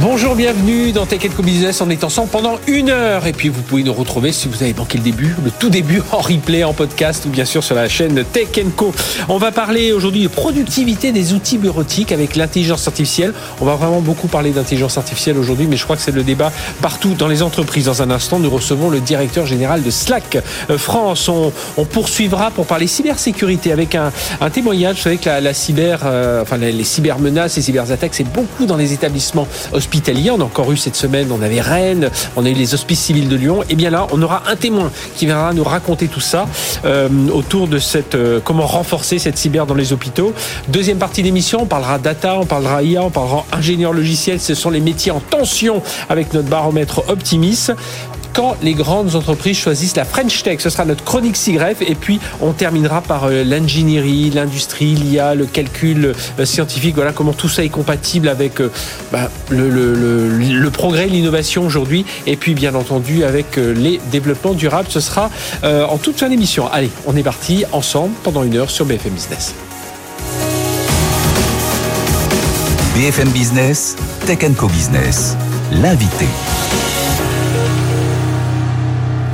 Bonjour, bienvenue dans Tech Co Business. On est ensemble pendant une heure. Et puis, vous pouvez nous retrouver si vous avez manqué le début, le tout début en replay, en podcast ou bien sûr sur la chaîne Tech Co. On va parler aujourd'hui de productivité des outils bureautiques avec l'intelligence artificielle. On va vraiment beaucoup parler d'intelligence artificielle aujourd'hui, mais je crois que c'est le débat partout dans les entreprises. Dans un instant, nous recevons le directeur général de Slack euh, France. On, poursuivra pour parler cybersécurité avec un, témoignage. Vous savez que la, cyber, euh, enfin, les, cybermenaces, les cyberattaques, c'est beaucoup dans les établissements hospitaliers on a encore eu cette semaine, on avait Rennes, on a eu les hospices civils de Lyon. Et bien là, on aura un témoin qui viendra nous raconter tout ça euh, autour de cette euh, comment renforcer cette cyber dans les hôpitaux. Deuxième partie d'émission, on parlera data, on parlera IA, on parlera ingénieur logiciel. Ce sont les métiers en tension avec notre baromètre Optimis quand les grandes entreprises choisissent la French Tech. Ce sera notre chronique SIGREF. Et puis, on terminera par euh, l'ingénierie, l'industrie, l'IA, le calcul euh, scientifique. Voilà comment tout ça est compatible avec euh, bah, le, progrès, l'innovation aujourd'hui. Et puis, bien entendu, avec les développements durables. Ce sera en toute fin d'émission. Allez, on est parti ensemble pendant une heure sur BFM Business. BFM Business, Tech Co Business, l'invité.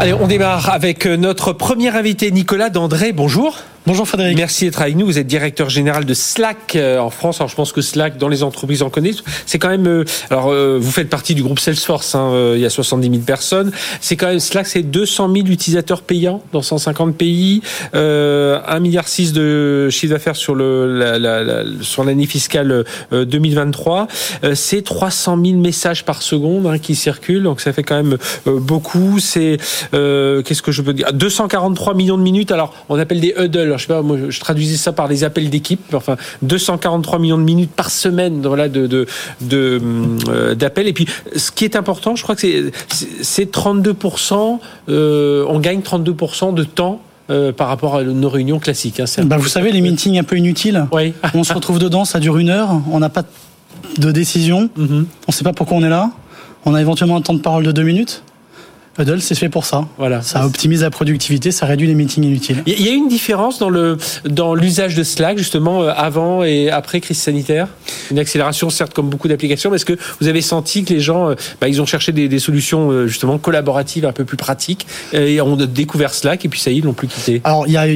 Allez, on démarre avec notre premier invité, Nicolas Dandré. Bonjour. Bonjour Frédéric. Merci d'être avec nous. Vous êtes directeur général de Slack euh, en France. Alors je pense que Slack dans les entreprises en connaissent. C'est quand même. Euh, alors euh, vous faites partie du groupe Salesforce. Hein, il y a 70 000 personnes. C'est quand même Slack, c'est 200 000 utilisateurs payants dans 150 pays. Euh, 1 milliard 6 de chiffre d'affaires sur le la, la, l'année fiscale 2023. c'est 300 000 messages par seconde hein, qui circulent. Donc ça fait quand même beaucoup. C'est qu'est-ce que je peux dire? 243 millions de minutes. Alors on appelle des huddles je sais pas, moi, je traduisais ça par les appels d'équipe. Enfin, 243 millions de minutes par semaine, voilà, de, de, euh, d'appels. Et puis, ce qui est important, je crois que c'est 32%. Euh, on gagne 32% de temps. Euh, par rapport à nos réunions classiques. Hein, bah, vous savez, les meetings un peu inutiles, oui. on se retrouve dedans, ça dure une heure, on n'a pas de décision, mm-hmm. on ne sait pas pourquoi on est là, on a éventuellement un temps de parole de deux minutes. Huddle, c'est fait pour ça. Voilà. Ça optimise la productivité, ça réduit les meetings inutiles. Il y a une différence dans le dans l'usage de Slack justement euh, avant et après crise sanitaire? Une accélération certes comme beaucoup d'applications, mais est-ce que vous avez senti que les gens, euh, bah, ils ont cherché des, des, solutions euh, justement collaboratives un peu plus pratiques et ont découvert Slack et puis ça y est, ils l'ont plus quitté? Alors il y a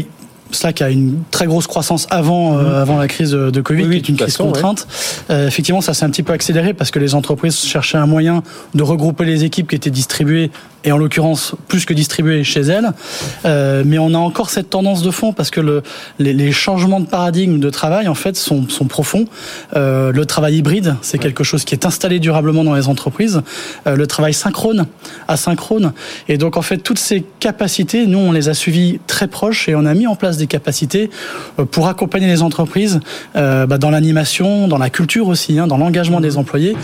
Slack a une très grosse croissance avant euh, mhm. avant la crise de Covid, qui est une crise contrainte. Euh, effectivement, ça s'est un petit peu accéléré parce que les entreprises cherchaient un moyen de regrouper les équipes qui étaient distribuées et en l'occurrence plus que distribuées chez elles. Euh, mais on a encore cette tendance de fond parce que le, les, les, changements de paradigme de travail en fait sont, sont profonds. Euh, le travail hybride, c'est quelque chose qui est installé durablement dans les entreprises. Euh, le travail synchrone, asynchrone, et donc en fait toutes ces capacités, nous on les a suivies très proches et on a mis en place des capacités euh, pour accompagner les entreprises euh, bah, dans l'animation, dans la culture aussi, hein, dans l'engagement des employés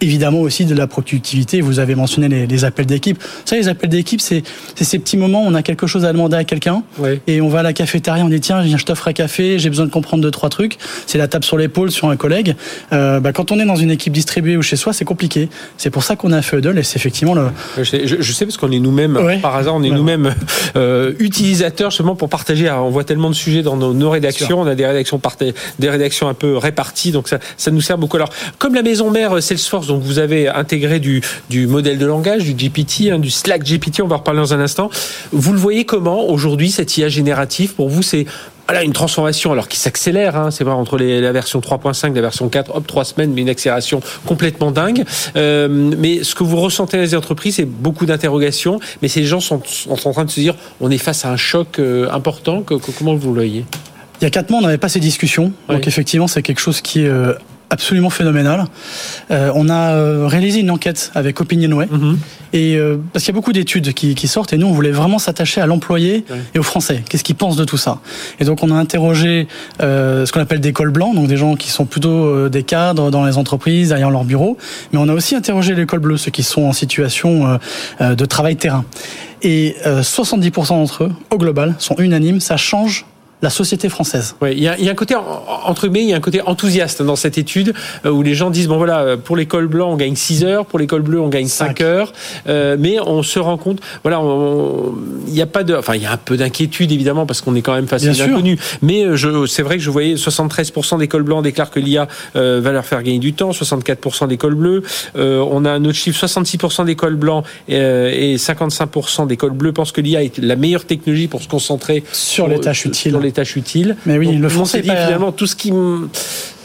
évidemment aussi de la productivité. Vous avez mentionné les, les appels d'équipe. Ça, les appels d'équipe, c'est ces petits moments où on a quelque chose à demander à quelqu'un oui. et on va à la cafétéria, on dit tiens, viens je t'offre un café, j'ai besoin de comprendre deux trois trucs. C'est la tape sur l'épaule sur un collègue. Euh, bah, quand on est dans une équipe distribuée ou chez soi, c'est compliqué. C'est pour ça qu'on a fait Feudal et c'est effectivement le. Je sais, parce qu'on est nous-mêmes par hasard, on est nous-mêmes euh, utilisateurs justement pour partager. On voit tellement de sujets dans nos, nos rédactions, on a des rédactions des rédactions un peu réparties, donc ça, ça nous sert beaucoup. Alors comme la maison mère euh, Salesforce donc vous avez intégré du, modèle de langage, du GPT, hein, du Slack GPT, on va en reparler dans un instant. Vous le voyez comment aujourd'hui, cette IA générative, pour vous, c'est voilà, une transformation alors qui s'accélère, hein. c'est vrai, entre la version 3.5 la version 4, hop, trois semaines, mais une accélération complètement dingue. Euh, mais ce que vous ressentez dans les entreprises, c'est beaucoup d'interrogations, mais ces gens sont, en train de se dire, on est face à un choc euh, important, comment vous le voyez? Il y a quatre mois, on n'avait pas ces discussions. Donc effectivement, c'est quelque chose qui est euh, absolument phénoménal. Euh, on a euh, réalisé une enquête avec Opinionway mhm. et euh, parce qu'il y a beaucoup d'études qui, qui, sortent et nous on voulait vraiment s'attacher à l'employé et aux Français. Qu'est-ce qu'ils pensent de tout ça? Et donc on a interrogé euh, ce qu'on appelle des cols blancs, donc des gens qui sont plutôt euh, des cadres dans les entreprises derrière leur bureau, mais on a aussi interrogé les cols bleus, ceux qui sont en situation de travail terrain. Et 70% d'entre eux, au global, sont unanimes. Ça change la société française. Oui, il y a, un côté entre guillemets, il y a un côté enthousiaste dans cette étude euh, où les gens disent bon voilà, pour l'école blanc on gagne 6 heures, pour l'école bleue on gagne 5, heures, euh, mais on se rend compte, voilà, il n'y a pas de, enfin il y a un peu d'inquiétude évidemment parce qu'on est quand même face à l'inconnu, mais euh, c'est vrai que je voyais 73% d'écoles blancs déclarent que l'IA va leur faire gagner du temps, 64% d'écoles bleues, on a un autre chiffre, 66% d'écoles blancs et 55% d'écoles bleues pensent que l'IA est la meilleure technologie pour se concentrer sur les tâches utiles. les tâches utiles. Mais oui, le français dit finalement tout ce qui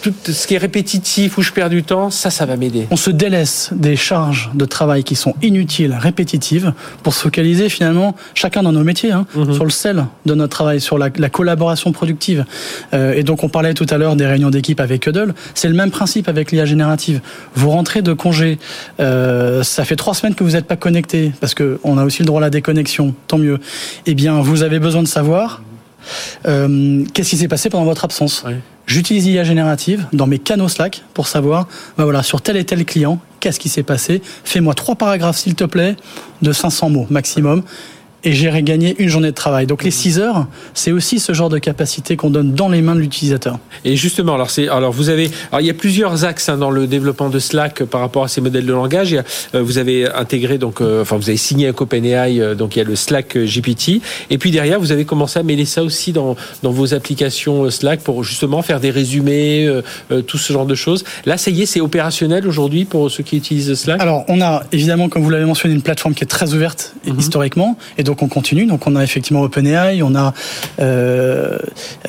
tout ce qui est répétitif, où je perds du temps, ça, ça va m'aider. On se délaisse des charges de travail qui sont inutiles, répétitives, pour se focaliser finalement, chacun dans nos métiers, hein, mhm. sur le sel de notre travail, sur la, collaboration productive. Euh, et donc, on parlait tout à l'heure des réunions d'équipe avec Huddle. C'est le même principe avec l'IA générative. Vous rentrez de congé, euh, ça fait trois semaines que vous n'êtes pas connecté, parce qu'on a aussi le droit à la déconnexion, tant mieux. Eh bien, vous avez besoin de savoir euh, qu'est-ce qui s'est passé pendant votre absence J'utilise l'IA générative dans mes canaux Slack pour savoir, bah voilà, sur tel et tel client, qu'est-ce qui s'est passé. Fais-moi trois paragraphes, s'il te plaît, de 500 mots maximum et j'ai gagné une journée de travail. Donc les 6 heures, c'est aussi ce genre de capacité qu'on donne dans les mains de l'utilisateur. Et justement, alors c'est alors vous avez alors il y a plusieurs axes hein, dans le développement de Slack par rapport à ces modèles de langage. Euh, vous avez intégré donc euh, enfin vous avez signé avec OpenAI euh, donc il y a le Slack GPT et puis derrière vous avez commencé à mêler ça aussi dans dans vos applications Slack pour justement faire des résumés tout ce genre de choses. Là ça y est, c'est opérationnel aujourd'hui pour ceux qui utilisent Slack? Alors, on a évidemment comme vous l'avez mentionné une plateforme qui est très ouverte mhm. historiquement et donc donc on continue. Donc on a effectivement OpenAI, on a euh,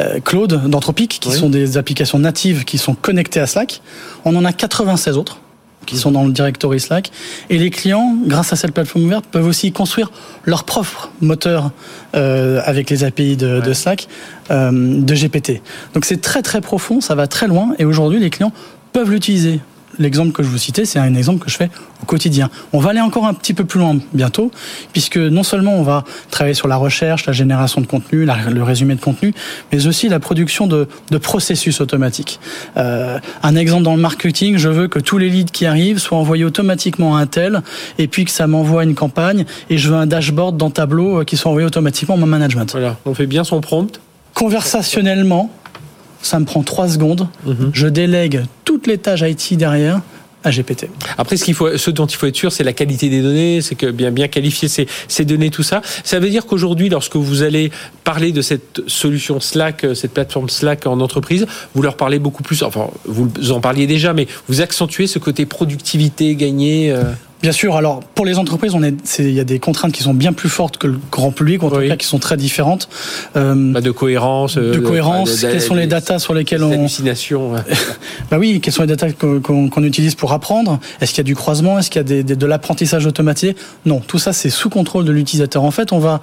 euh Claude d'Anthropic, qui sont des applications natives qui sont connectées à Slack. On en a 96 autres qui sont dans le directory Slack. Et les clients, grâce à cette plateforme ouverte, peuvent aussi construire leur propre moteur euh, avec les API de, de Slack, euh, de GPT. Donc c'est très très profond, ça va très loin. Et aujourd'hui, les clients peuvent l'utiliser l'exemple que je vous citais, c'est un exemple que je fais au quotidien. On va aller encore un petit peu plus loin bientôt, puisque non seulement on va travailler sur la recherche, la génération de contenu, le résumé de contenu, mais aussi la production de, processus automatiques. Euh, un exemple dans le marketing, je veux que tous les leads qui arrivent soient envoyés automatiquement à un tel, et puis que ça m'envoie une campagne, et je veux un dashboard dans Tableau euh, qui soit envoyé automatiquement en mon management. Voilà, on fait bien son prompt. Conversationnellement, ça me prend trois secondes. Mhm. Je délègue toutes les tâches IT derrière à GPT. Après, ce, qu'il faut, ce dont il faut être sûr, c'est la qualité des données, c'est que bien, bien qualifier ces, ces données, tout ça. Ça veut dire qu'aujourd'hui, lorsque vous allez parler de cette solution Slack, cette plateforme Slack en entreprise, vous leur parlez beaucoup plus, enfin, vous en parliez déjà, mais vous accentuez ce côté productivité gagnée. Euh Bien sûr. Alors pour les entreprises, on est, il y a des contraintes qui sont bien plus fortes que le grand public, en tout cas qui sont très différentes. Euh, bah, de cohérence. De cohérence. quelles sont les datas sur lesquelles on. Hallucination. bah oui. Quelles sont les datas qu'on utilise pour apprendre? Est-ce qu'il y a du croisement? Est-ce qu'il y a des, de l'apprentissage automatisé? Non. Tout ça, c'est sous contrôle de l'utilisateur. En fait, on va,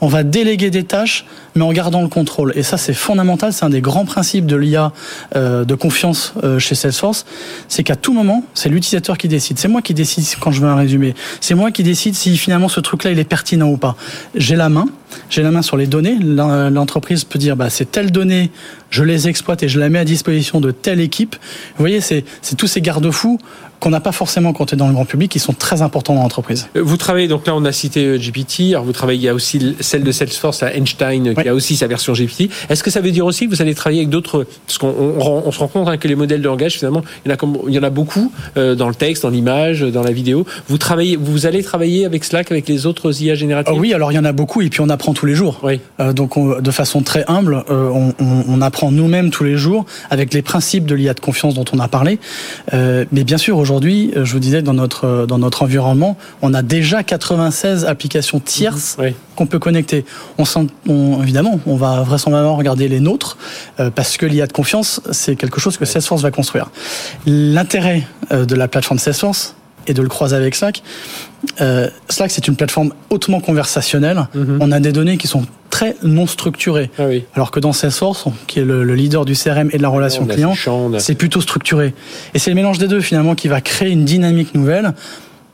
on va déléguer des tâches, mais en gardant le contrôle. Et ça, c'est fondamental. C'est un des grands principes de l'IA euh, de confiance euh, chez Salesforce. C'est qu'à tout moment, c'est l'utilisateur qui décide. C'est moi qui décide quand je un résumé. C'est moi qui décide si finalement ce truc-là il est pertinent ou pas. J'ai la main, j'ai la main sur les données. L'entreprise peut dire bah c'est telle donnée, je les exploite et je la mets à disposition de telle équipe. Vous voyez, c'est tous ces garde-fous qu'on n'a pas forcément compté dans le grand public, qui sont très importants dans l'entreprise. Euh, vous travaillez, donc là on a cité euh, GPT, alors vous travaillez, il y a aussi celle de Salesforce, la Einstein, qui a aussi sa version GPT. Est-ce que ça veut dire aussi que vous allez travailler avec d'autres, parce qu'on on, se rend compte hein, que les modèles de langage, finalement, il y en a, comme, il y en a beaucoup euh, dans le texte, dans l'image, dans la vidéo. Vous travaillez, vous allez travailler avec Slack, avec les autres IA génératives? Ah Oui, alors il y en a beaucoup, et puis on apprend tous les jours. Oui. donc de façon très humble, on, on, apprend nous-mêmes tous les jours avec les principes de l'IA de confiance dont on a parlé. mais bien sûr, aujourd'hui, je vous disais, dans notre, dans notre environnement, on a déjà 96 applications tierces qu'on peut connecter. On, on, évidemment, on va vraisemblablement regarder les nôtres euh, parce que l'IA de confiance, c'est quelque chose que Salesforce va construire. L'intérêt euh, de la plateforme Salesforce, et de le croiser avec Slack. Euh, Slack, c'est une plateforme hautement conversationnelle. Mhm. On a des données qui sont très non structurées. Ah Alors que dans Salesforce, qui est le, leader du CRM et de la relation client, c'est plutôt structuré. Et c'est le mélange des deux finalement qui va créer une dynamique nouvelle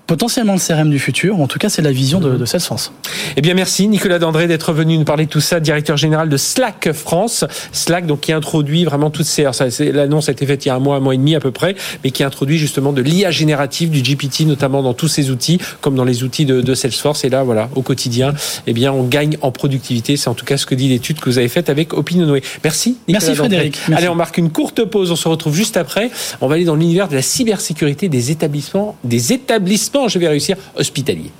potentiellement le CRM du futur. En tout cas, c'est la vision de, de Salesforce. Eh bien, merci Nicolas Dandré d'être venu nous parler de tout ça, directeur général de Slack France. Slack, donc qui introduit vraiment toutes ces. L'annonce a été faite il y a un mois, un mois et demi à peu près, mais qui introduit justement de l'IA générative, du GPT, notamment dans tous ces outils, comme dans les outils de, de Salesforce. Et là, voilà, au quotidien, eh bien, on gagne en productivité. C'est en tout cas ce que dit l'étude que vous avez faite avec Opinionway. Merci. Nicolas merci Frédéric. Allez, on marque une courte pause. On se retrouve juste après. On va aller dans l'univers de la cybersécurité des établissements, des établissements je vais réussir hospitalier.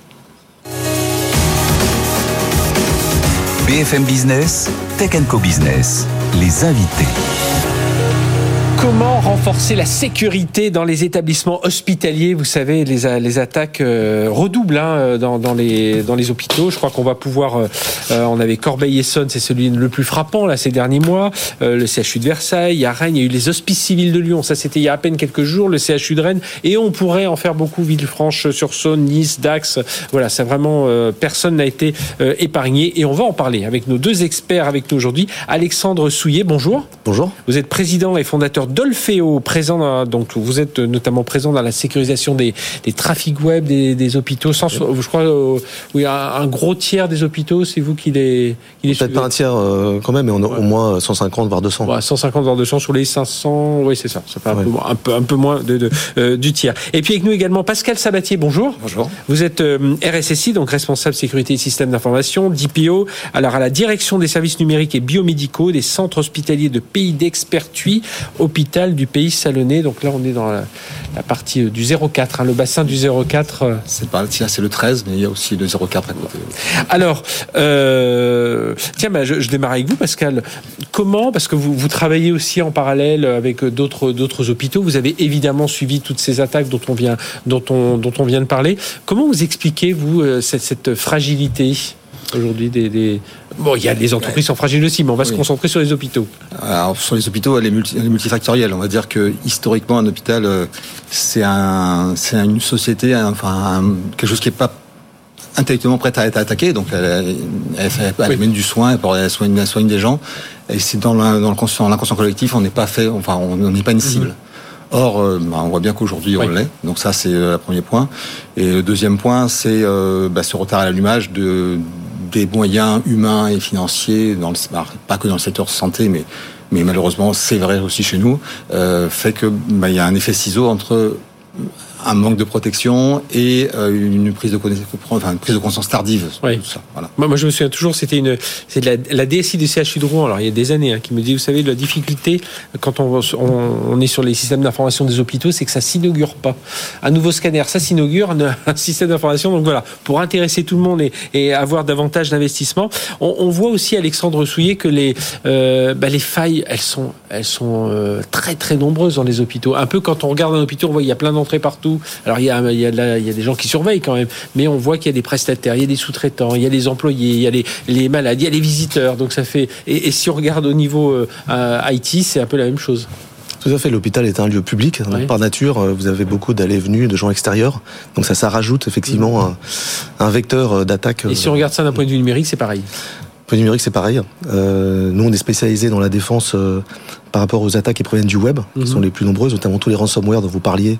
BFM Business, Tech Co Business, les invités. Comment renforcer la sécurité dans les établissements hospitaliers? Vous savez, les, les attaques euh, redoublent hein, dans, dans, les, dans les hôpitaux. Je crois qu'on va pouvoir... Euh, euh, on avait Corbeil-Essonne, c'est celui le plus frappant là ces derniers mois. le CHU de Versailles, il y a Rennes, il y a eu les hospices civils de Lyon. Ça, c'était il y a à peine quelques jours. Le CHU de Rennes. Et on pourrait en faire beaucoup. Villefranche-sur-Saône, Nice, Dax. Voilà, ça vraiment... personne n'a été épargné. Et on va en parler avec nos deux experts avec nous aujourd'hui. Alexandre Souillet, bonjour. Bonjour. Vous êtes président et fondateur Dolfeo, présent donc vous êtes notamment présent dans la sécurisation des, des trafics web des, des hôpitaux. Sans, je crois, euh, oui, un, gros tiers des hôpitaux, c'est vous qui les, qui les Peut-être pas un tiers euh, quand même, mais on a au moins 150 voire 200. Ouais, 150 voire 200 sur les 500. Oui, c'est ça. Ça fait un, peu, un, peu, un peu moins de, de euh, du tiers. Et puis avec nous également Pascal Sabatier. Bonjour. Bonjour. Vous êtes RSSI, donc responsable sécurité et système d'information, d'IPO. Alors à la direction des services numériques et biomédicaux des centres hospitaliers de pays d'expertuis, hôpital du pays salonné. Donc là, on est dans la, partie euh, du 04, hein, le bassin du 04. Euh. C'est pas c'est le 13, mais il y a aussi le 04 à côté. Alors, euh, tiens, bah, je, démarre avec vous, Pascal. Comment, parce que vous, vous travaillez aussi en parallèle avec d'autres d'autres hôpitaux, vous avez évidemment suivi toutes ces attaques dont on vient dont on dont on vient de parler. Comment vous expliquez vous cette, cette fragilité? Aujourd'hui des, Bon, il y a les entreprises sont fragiles aussi, mais on va se concentrer sur les hôpitaux. Alors, sur les hôpitaux, elle est, multifactorielle. On va dire que historiquement, un hôpital, euh, c'est un, une société, enfin, quelque chose qui n'est pas intellectuellement prête à être attaqué. Donc, elle, elle, mène du soin, elle soigne, elle soigne des gens. Et c'est dans l'inconscient collectif, on n'est pas fait, enfin, on n'est pas une cible. Mhm. Or, euh, bah, on voit bien qu'aujourd'hui on l'est. Donc ça, c'est euh, le premier point. Et le deuxième point, c'est bah, ce retard à l'allumage de, des moyens humains et financiers, pas que dans le secteur santé, mais, malheureusement c'est vrai aussi chez nous, euh, fait que bah, y a un effet ciseau entre un manque de protection et euh, une prise de connaissance, enfin, une prise de conscience tardive. Oui. ça, voilà. moi, moi, je me souviens toujours, c'était une, c'est la, la, DSI du CHU de Rouen. Alors, il y a des années, hein, qui me dit, vous savez, la difficulté quand on, on, est sur les systèmes d'information des hôpitaux, c'est que ça s'inaugure pas. Un nouveau scanner, ça s'inaugure, un, système d'information. Donc voilà, pour intéresser tout le monde et, et avoir davantage d'investissement, on, on, voit aussi Alexandre Souillet que les, euh, bah, les failles, elles sont, elles sont euh, très très nombreuses dans les hôpitaux. Un peu quand on regarde un hôpital, on voit il y a plein d'entrées partout alors il y a, il y, a il y a des gens qui surveillent quand même, mais on voit qu'il y a des prestataires, il y a des sous-traitants, il y a les employés, il y a les, les malades, il y a les visiteurs. Donc ça fait. Et, si on regarde au niveau euh, IT, c'est un peu la même chose. Tout à fait. L'hôpital est un lieu public. Par nature, euh, vous avez beaucoup d'allées venues de gens extérieurs. Donc ça, ça rajoute effectivement mmh. un, un, vecteur euh, d'attaque. Et si on regarde ça d'un point de vue numérique, c'est pareil. Point numérique, c'est pareil. Euh, nous, on est spécialisé dans la défense par rapport aux attaques qui proviennent du web, qui mhm. sont les plus nombreuses, notamment tous les ransomware dont vous parliez,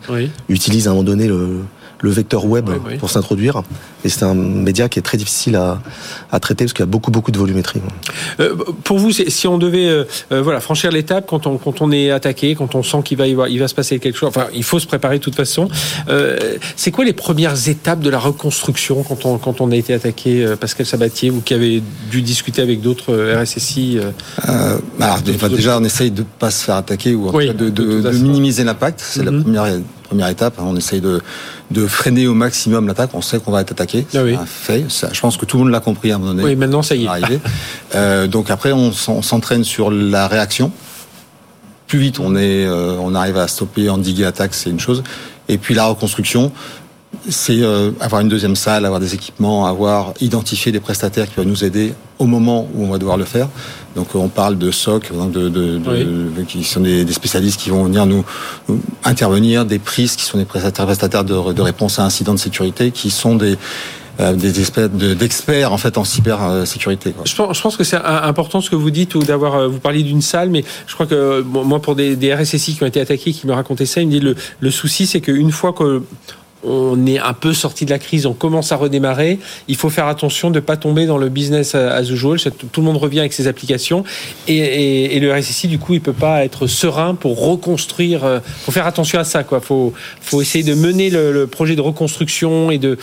utilisent à un moment donné le, le vecteur web pour s'introduire. Et c'est un média qui est très difficile à, à traiter parce qu'il y a beaucoup beaucoup de volumétrie. Euh, pour vous, si on devait euh, euh, voilà franchir l'étape quand on quand on est attaqué, quand on sent qu'il va il va se passer quelque chose, enfin il faut se préparer de toute façon. Euh, c'est quoi les premières étapes de la reconstruction quand on quand on a été attaqué, euh, Pascal Sabatier, vous qui avez dû discuter avec d'autres RSSI alors, déjà, on essaye de pas se faire attaquer ou de, de, de, minimiser l'impact. C'est la mhm. première première étape. On essaye de, de freiner au maximum l'attaque. On sait qu'on va être attaqué. Ah oui. fait. Ça, je pense que tout le monde l'a compris à un moment donné. Oui, maintenant ça y est. euh, donc après, on, s'entraîne sur la réaction. Plus vite on est, euh, on arrive à stopper, endiguer l'attaque, c'est une chose. Et puis la reconstruction, c'est euh, avoir une deuxième salle, avoir des équipements, avoir identifié des prestataires qui vont nous aider au moment où on va devoir le faire. Donc on parle de SOC, de, de, de, qui sont des, spécialistes qui vont venir nous, intervenir, des prises qui sont des prestataires, prestataires de, réponse à incidents de sécurité, qui sont des euh, des experts, d'experts en fait en cybersécurité. Je pense, je pense que c'est important ce que vous dites ou d'avoir euh, vous parliez d'une salle, mais je crois que moi pour des, des RSSI qui ont été attaqués, qui me racontaient ça, ils me disent le, le souci c'est qu'une fois que on est un peu sorti de la crise, on commence à redémarrer. Il faut faire attention de ne pas tomber dans le business as usual. Tout le monde revient avec ses applications et, le RSSI, du coup, il peut pas être serein pour reconstruire. Il euh, faut faire attention à ça. Il faut, faut essayer de mener le, projet de reconstruction et de,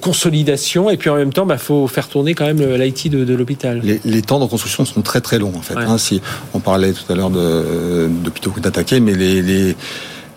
consolidation. Et puis en même temps, il bah, faut faire tourner quand même l'IT de, l'hôpital. Les, temps de reconstruction sont très très longs en fait. Hein. si on parlait tout à l'heure d'hôpitaux d'attaquer, mais les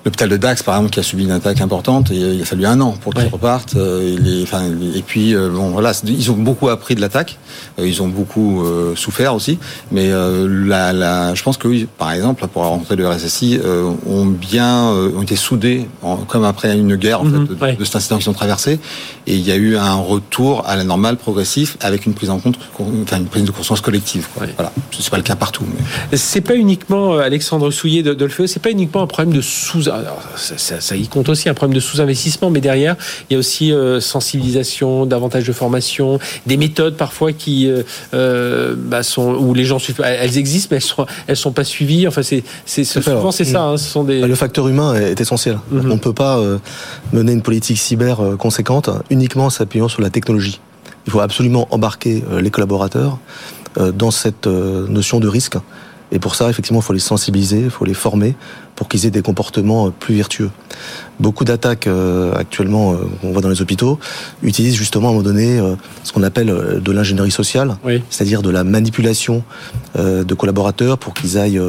L'hôpital de Dax, par exemple, qui a subi une attaque importante, et il a fallu un an pour qu'ils repartent. Euh, et, enfin, et puis, euh, bon, voilà, ils ont beaucoup appris de l'attaque. Euh, ils ont beaucoup souffert aussi. Mais la, la, je pense que oui, par exemple, pour rencontrer le RSSI, ont bien ont été soudés, comme après une guerre en mhm, fait, de, cet incident qu'ils ont traversé. Et il y a eu un retour à la normale progressif avec une prise en compte, enfin une prise de conscience collective. Quoi. Voilà, c'est pas le cas partout. Mais... C'est pas uniquement Alexandre Souillet de, de le feu, c'est pas uniquement un problème de sous ça, y compte aussi un problème de sous-investissement, mais derrière, il y a aussi euh, sensibilisation, davantage de formation, des méthodes parfois qui euh, euh, bah, sont où les gens suivent. Elles existent, mais elles sont elles sont pas suivies. Enfin, c'est souvent c'est ça. Hein, ce sont des... Le facteur humain est essentiel. Mhm. On ne peut pas mener une politique cyber conséquente uniquement en s'appuyant sur la technologie. Il faut absolument embarquer les collaborateurs dans cette notion de risque. Et pour ça, effectivement, il faut les sensibiliser, il faut les former pour qu'ils aient des comportements plus vertueux beaucoup d'attaques euh, actuellement euh, qu'on voit dans les hôpitaux utilisent justement à un moment donné euh, ce qu'on appelle de l'ingénierie sociale, c'est-à-dire de la manipulation de collaborateurs pour qu'ils aillent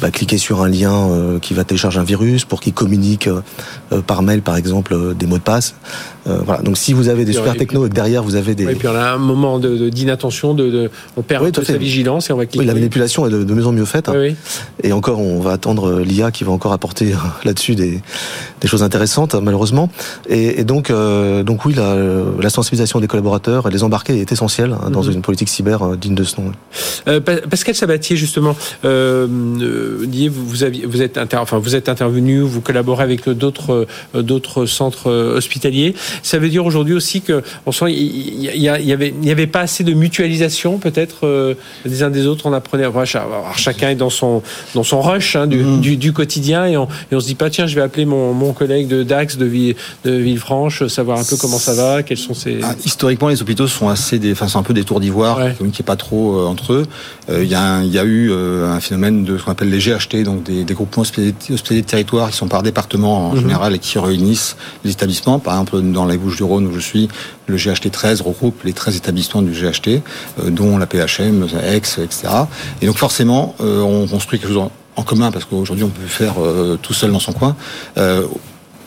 bah, cliquer sur un lien qui va télécharger un virus, pour qu'ils communiquent par mail par exemple des mots de passe. voilà. Donc si vous avez des super technos et que derrière vous avez des... Et puis on a un moment d'inattention, de, de, on perd oui, sa vigilance et on va cliquer. Oui, la manipulation est de, de mieux en mieux faite. Et encore, on va attendre l'IA qui va encore apporter là-dessus des, des choses intéressante malheureusement. Et, donc, euh, donc oui, la, sensibilisation des collaborateurs et les embarquer est essentielle hein, dans mhm. une politique cyber euh, digne de ce nom. Euh, Pascal Sabatier, justement, euh, vous, vous, aviez, vous êtes enfin, vous êtes intervenu, vous collaborez avec d'autres d'autres centres hospitaliers. Ça veut dire aujourd'hui aussi que on sent il y, y, avait il y avait pas assez de mutualisation peut-être des uns des autres. On apprenait, chacun est dans son dans son rush hein, du, du, quotidien et on, et on se dit pas tiens je vais appeler mon, mon collègue de Dax, de, de Villefranche, savoir un peu comment ça va, quels sont ces... Ah, historiquement, les hôpitaux sont assez des, enfin, un peu des tours d'ivoire, ouais. qui est pas trop euh, entre eux. Euh, il y, a y a eu euh, un phénomène de ce qu'on appelle les GHT, donc des, des groupements hospitaliers de territoire qui sont par département en mhm. général et qui réunissent les établissements. Par exemple, dans les Bouches-du-Rhône où je suis, le GHT 13 regroupe les 13 établissements du GHT, dont la PHM, Aix, etc. Et donc forcément, on construit quelque chose en commun parce qu'aujourd'hui on peut faire tout seul dans son coin.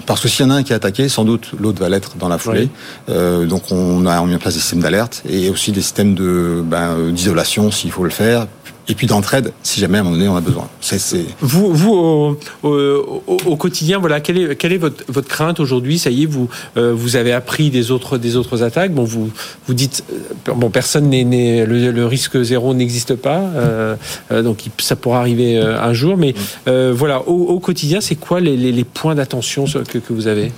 Parce que s'il y en a un qui est attaqué, sans doute l'autre va l'être dans la foulée. Euh, donc on a mis en place des systèmes d'alerte et aussi des systèmes de ben, d'isolation s'il faut le faire, et puis d'entraide si jamais à un moment donné on a besoin. C'est, Vous, vous au, au, au, quotidien, voilà, quelle est, quelle est votre, votre crainte aujourd'hui? Ça y est, vous, euh, vous avez appris des autres, des autres attaques. Bon, vous, vous dites, euh, bon, personne n'est, le, le, risque zéro n'existe pas, euh, euh donc ça pourra arriver un jour. Mais voilà, au, quotidien, c'est quoi les, les, les points d'attention que, que vous avez?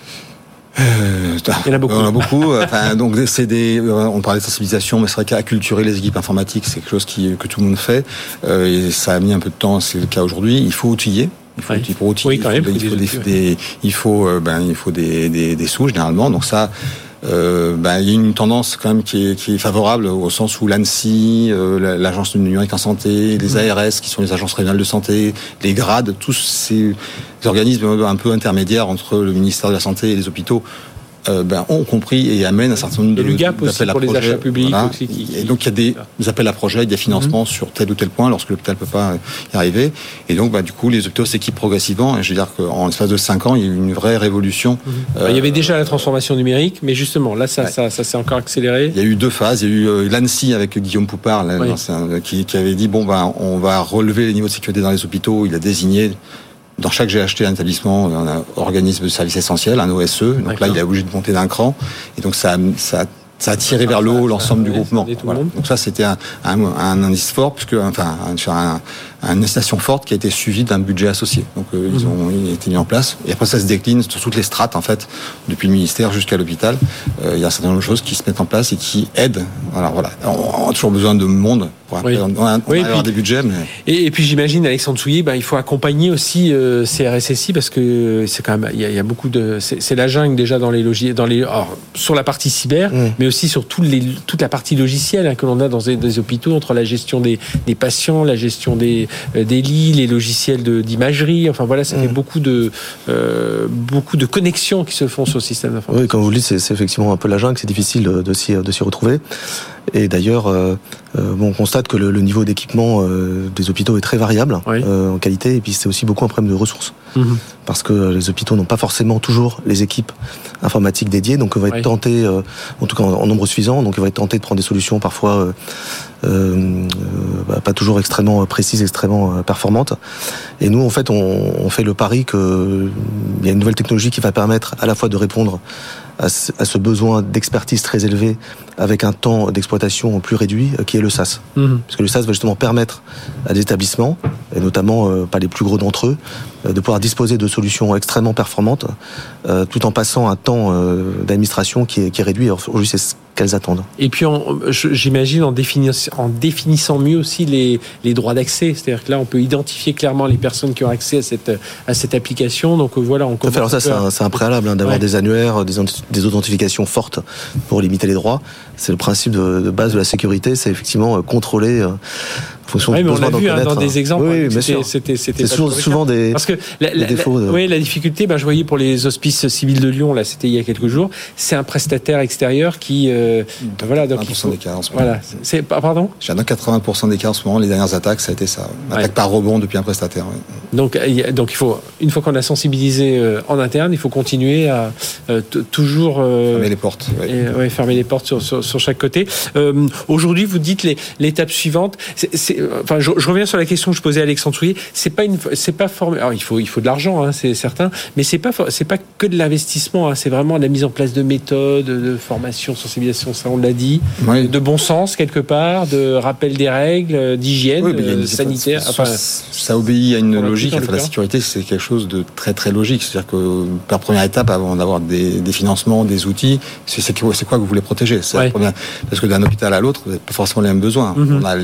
Euh, il y en a beaucoup. On a beaucoup. enfin, donc c'est des, euh, on parlait de sensibilisation, mais c'est vrai qu'acculturer les équipes informatiques, c'est quelque chose qui, que tout le monde fait. Euh, et ça a mis un peu de temps, c'est le cas aujourd'hui. Il faut outiller. Il faut outiller pour outiller. Oui, quand même, il faut, des, des, il faut, euh, ben, il faut des, des, des sous généralement. Donc ça, euh, ben, il y a une tendance quand même qui est, qui est favorable au sens où l'ANSI, euh, l'agence numérique en santé, les mmh. ARS qui sont les agences régionales de santé, les grades, tous ces organismes un peu intermédiaires entre le ministère de la Santé et les hôpitaux euh, ben, ont compris et amènent un certain nombre de à pour les achats publics et donc il y a des, appels à projets, des financements mhm. sur tel ou tel point lorsque l'hôpital ne peut pas y arriver. Et donc bah, du coup les hôpitaux s'équipent progressivement. Et je veux dire qu'en l'espace de 5 ans, il y a eu une vraie révolution. Mhm. Euh, il y avait déjà la transformation numérique, mais justement là ça, ça, ça s'est encore accéléré. Il y a eu deux phases. Il y a eu euh, l'ANSI avec Guillaume Poupard qui, qui, avait dit bon ben on va relever les niveaux de sécurité dans les hôpitaux. Il a désigné dans chaque GHT, un établissement, un organisme de service essentiel, un OSE. Donc là, il est obligé de monter d'un cran. Et donc ça, ça ça a tiré vers le haut l'ensemble du groupement. Donc ça, c'était un, un, un, indice fort, puisque enfin un, une station forte qui a été suivie d'un budget associé. Donc euh, ils mhm. ont été mis en place. Et après ça se décline sur toutes les strates en fait, depuis le ministère jusqu'à l'hôpital. Euh, il y a un certain nombre de choses qui se mettent en place et qui aident. Alors voilà, on a toujours besoin de monde on a, on des budgets. Mais... Et, puis j'imagine, Alexandre Souillet, bah, il faut accompagner aussi euh, ces RSSI parce que c'est quand même, il y, a, beaucoup de, c'est la jungle déjà dans les logis, dans les, sur la partie cyber, mm. mais aussi sur tout les, toute la partie logicielle hein, que l'on a dans des, hôpitaux entre la gestion des, des patients, la gestion des, euh, des lits, les logiciels d'imagerie. Enfin voilà, ça fait mm. beaucoup de, euh, beaucoup de connexions qui se font sur le système d'information. Oui, comme vous le dites, c'est effectivement un peu la jungle, c'est difficile de s'y retrouver. Et d'ailleurs, euh, euh, bon, on constate que le, niveau d'équipement euh, des hôpitaux est très variable en qualité, et puis c'est aussi beaucoup un problème de ressources. Mhm. Parce que les hôpitaux n'ont pas forcément toujours les équipes informatiques dédiées, donc on va être tenté, en tout cas en, nombre suffisant, donc on va être tenté de prendre des solutions parfois bah, pas toujours extrêmement précises, extrêmement performantes. Et nous, en fait, on, on fait le pari qu'il y a une nouvelle technologie qui va permettre à la fois de répondre à ce besoin d'expertise très élevé avec un temps d'exploitation plus réduit, euh, qui est le SAS. Mhm. Parce que le SAS va justement permettre à des établissements, et notamment euh, pas les plus gros d'entre eux, euh, de pouvoir disposer de solutions extrêmement performantes, tout en passant un temps d'administration qui est, qui est réduit. Aujourd'hui, c'est ce qu'elles attendent. Et puis, j'imagine en, définissant, en définissant mieux aussi les, les droits d'accès. C'est-à-dire que là, on peut identifier clairement les personnes qui ont accès à cette, à cette application. Donc voilà, on commence. Alors ça, c'est un, préalable hein, d'avoir des annuaires, des, des authentifications fortes pour limiter les droits c'est le principe de, base de la sécurité, c'est effectivement euh, contrôler euh, fonction oui, mais on a vu hein, dans des exemples. Oui, C'était c'était souvent, des parce que la, défauts. Oui, la difficulté, ben, je voyais pour les hospices civils de Lyon là, c'était il y a quelques jours. C'est un prestataire extérieur qui euh, ben, voilà donc il faut, d'écart en ce moment. Voilà, c'est pardon? J'ai 80% d'écart en ce moment. Les dernières attaques, ça a été ça. Attaque par rebond depuis un prestataire. Donc donc il faut une fois qu'on a sensibilisé euh, en interne, il faut continuer à euh, toujours fermer les portes. Et, fermer les portes sur, sur, sur chaque côté. Aujourd'hui, vous dites l'étape suivante. c'est enfin, je, reviens sur la question que je posais à Alexandre Souillet. C'est pas une, c'est pas formé. Alors, il faut, il faut de l'argent, hein, c'est certain, mais c'est pas, c'est pas que de l'investissement. Hein, c'est vraiment la mise en place de méthodes, de formation, sensibilisation, ça on l'a dit, de bon sens quelque part, de rappel des règles, d'hygiène euh, sanitaire. Enfin, ça obéit à une logique. Enfin, la sécurité, c'est quelque chose de très très logique. C'est-à-dire que par première étape, avant d'avoir des, des financements, des outils, c'est, c'est quoi que vous voulez protéger? Parce que d'un hôpital à l'autre, vous n'avez pas forcément les mêmes besoins. On a,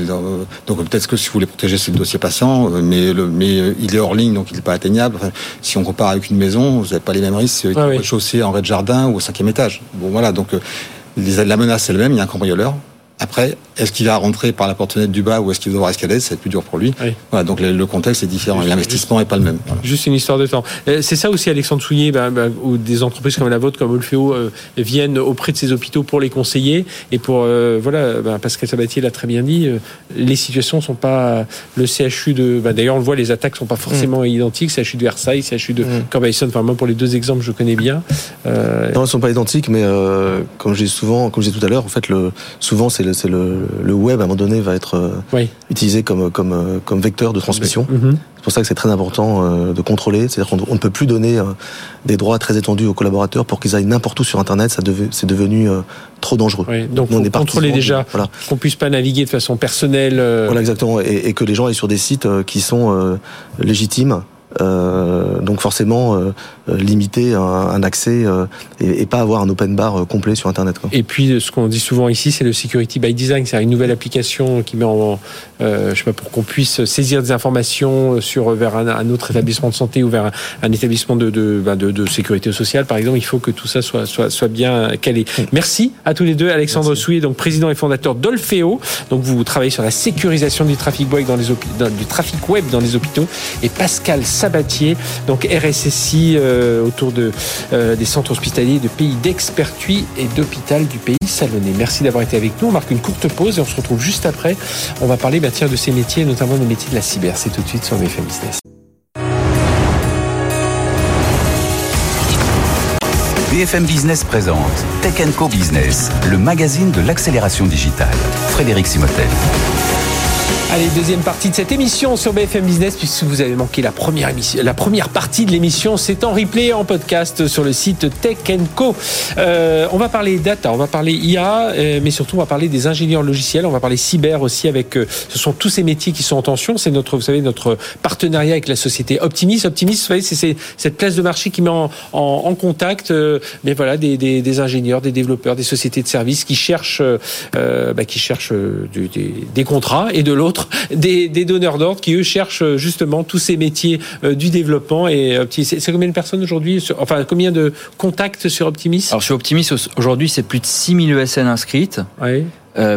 donc peut-être que si vous voulez protéger, c'est le dossier patient, euh, mais, le, mais euh, il est hors ligne, donc il n'est pas atteignable. si on compare avec une maison, vous n'avez pas les mêmes risques ah, oui. chaussée en rez-de-jardin ou au cinquième étage. Bon, voilà, donc euh, la menace est la même, il y a un cambrioleur, après, est-ce qu'il va rentrer par la porte fenêtre du bas ou est-ce qu'il va devoir escalader C'est plus dur pour lui. Voilà, donc le, contexte est différent. L'investissement n'est pas le même. Juste une histoire de temps. Euh, c'est ça aussi, Alexandre Souillet, bah, bah, où des entreprises comme la vôtre, comme Olfeo, euh, viennent auprès de ces hôpitaux pour les conseiller. Et pour, euh, voilà, bah, Pascal Sabatier l'a très bien dit, les situations sont pas. Le CHU de. D'ailleurs, on le voit, les attaques sont pas forcément mm. identiques. CHU de Versailles, CHU de mmh. Corbeil-Essonne. Enfin, moi, pour les deux exemples, je connais bien. Non, elles ne sont pas identiques, mais comme je dis souvent, comme je disais tout à l'heure, en fait, le, souvent, c'est le, le le web à un moment donné va être euh, utilisé comme, comme, euh, comme vecteur de transmission. Mhm. C'est pour ça que c'est très important euh, de contrôler. C'est-à-dire qu'on ne peut plus donner des droits très étendus aux collaborateurs pour qu'ils aillent n'importe où sur Internet. Ça c'est devenu trop dangereux. donc, on est contrôler déjà voilà. qu'on puisse pas naviguer de façon personnelle. Voilà, exactement. Et, et, que les gens aillent sur des sites qui sont légitimes euh, donc forcément euh, limiter un, accès et, pas avoir un open bar complet sur Internet. Et puis ce qu'on dit souvent ici, c'est le security by design, c'est une nouvelle application qui met en, je sais pas, pour qu'on puisse saisir des informations sur vers un, autre établissement de santé ou vers un, établissement de de, bah, de, de, sécurité sociale, par exemple. Il faut que tout ça soit soit, soit bien calé. Merci à tous les deux, Alexandre Souillet, donc président et fondateur d'Olfeo. Donc vous travaillez sur la sécurisation du trafic web dans les du trafic web dans les hôpitaux et Pascal Sabatier, donc RSSI euh, autour de, euh, des centres hospitaliers de pays d'expertuis et d'hôpital du pays salonnais. Merci d'avoir été avec nous. On marque une courte pause et on se retrouve juste après. On va parler bah, de ces métiers, notamment des métiers de la cyber. C'est tout de suite sur BFM Business. BFM Business présente Tech Co Business, le magazine de l'accélération digitale. Frédéric Simotel. Allez, deuxième partie de cette émission sur BFM Business, puisque vous avez manqué la première émission, la première partie de l'émission, c'est en replay, en podcast sur le site Tech Co. Euh, on va parler data, on va parler IA, euh, mais surtout on va parler des ingénieurs logiciels, on va parler cyber aussi avec, euh, ce sont tous ces métiers qui sont en tension. C'est notre, vous savez, notre partenariat avec la société Optimis. Optimis, vous savez, c'est cette place de marché qui met en, en, contact, mais voilà, des, des, ingénieurs, des développeurs, des sociétés de services qui cherchent, bah, qui cherchent des contrats et de l'autre des, donneurs d'ordre qui, eux, cherchent euh, justement tous ces métiers euh, du développement. Et euh, c'est combien de personnes aujourd'hui Enfin, combien de contacts sur Optimis? Alors, sur Optimis, aujourd'hui, c'est plus de 6000 ESN inscrites.